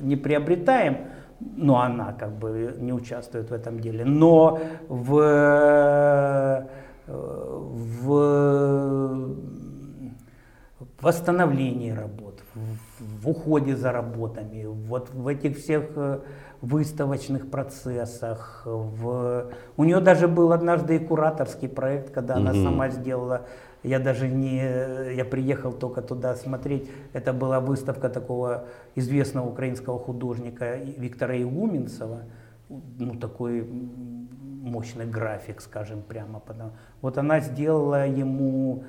не приобретаем, но она как бы не участвует в этом деле. Но в, э, в восстановлении работ, в, в уходе за работами, вот в этих всех э, выставочных процессах. В... У нее даже был однажды и кураторский проект, когда угу. она сама сделала. Я даже не, я приехал только туда смотреть. Это была выставка такого известного украинского художника Виктора Игуменцева. Ну такой мощный график, скажем прямо. Вот она сделала ему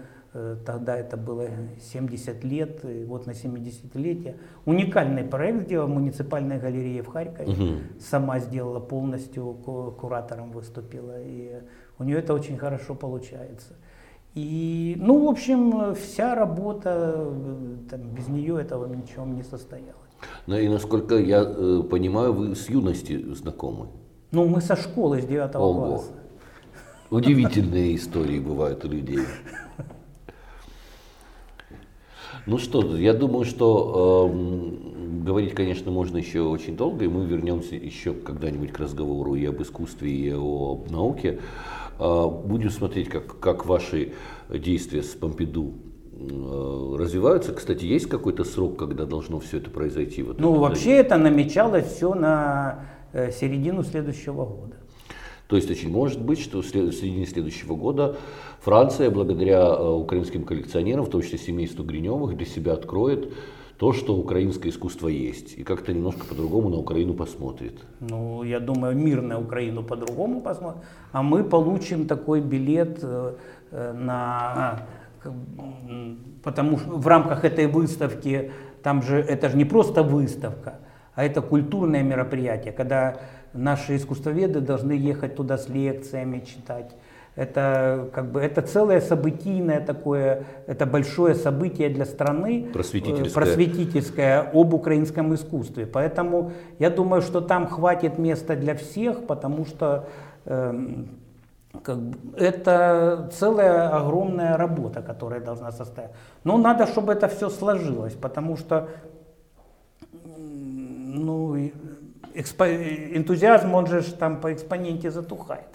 тогда это было 70 лет, и вот на 70-летие. Уникальный проект сделала муниципальная галерея в Харькове. Угу. Сама сделала полностью, куратором выступила. И у нее это очень хорошо получается. И, ну, в общем, вся работа, там, без нее этого ничего не состоялось. Ну и насколько я э, понимаю, вы с юности знакомы? Ну, мы со школы, с 9 класса. Удивительные истории бывают у людей. Ну что, я думаю, что э, говорить, конечно, можно еще очень долго, и мы вернемся еще когда-нибудь к разговору и об искусстве, и о науке. Э, будем смотреть, как, как ваши действия с Помпиду э, развиваются. Кстати, есть какой-то срок, когда должно все это произойти? Вот ну, вообще это намечалось все на э, середину следующего года. То есть очень может быть, что в середине следующего года Франция, благодаря э, украинским коллекционерам, в том числе семейству Гриневых, для себя откроет то, что украинское искусство есть, и как-то немножко по-другому на Украину посмотрит. Ну, я думаю, мир на Украину по-другому посмотрит, а мы получим такой билет э, э, на... Потому что в рамках этой выставки, там же, это же не просто выставка, а это культурное мероприятие, когда наши искусствоведы должны ехать туда с лекциями читать. Это как бы это целое событийное такое, это большое событие для страны, просветительское. просветительское об украинском искусстве. Поэтому я думаю, что там хватит места для всех, потому что э, как бы, это целая огромная работа, которая должна состоять. Но надо, чтобы это все сложилось, потому что ну, экспо, энтузиазм, он же там по экспоненте затухает,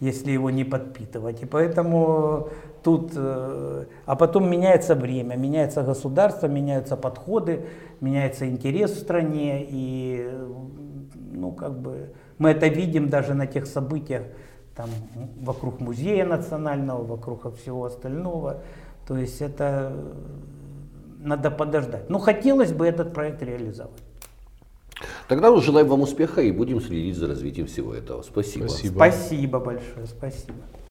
если его не подпитывать. И поэтому тут, э, а потом меняется время, меняется государство, меняются подходы, меняется интерес в стране, и ну, как бы, мы это видим даже на тех событиях, там, вокруг музея национального, вокруг всего остального. То есть это надо подождать. Но хотелось бы этот проект реализовать. Тогда мы желаем вам успеха и будем следить за развитием всего этого. Спасибо. Спасибо, спасибо большое. Спасибо.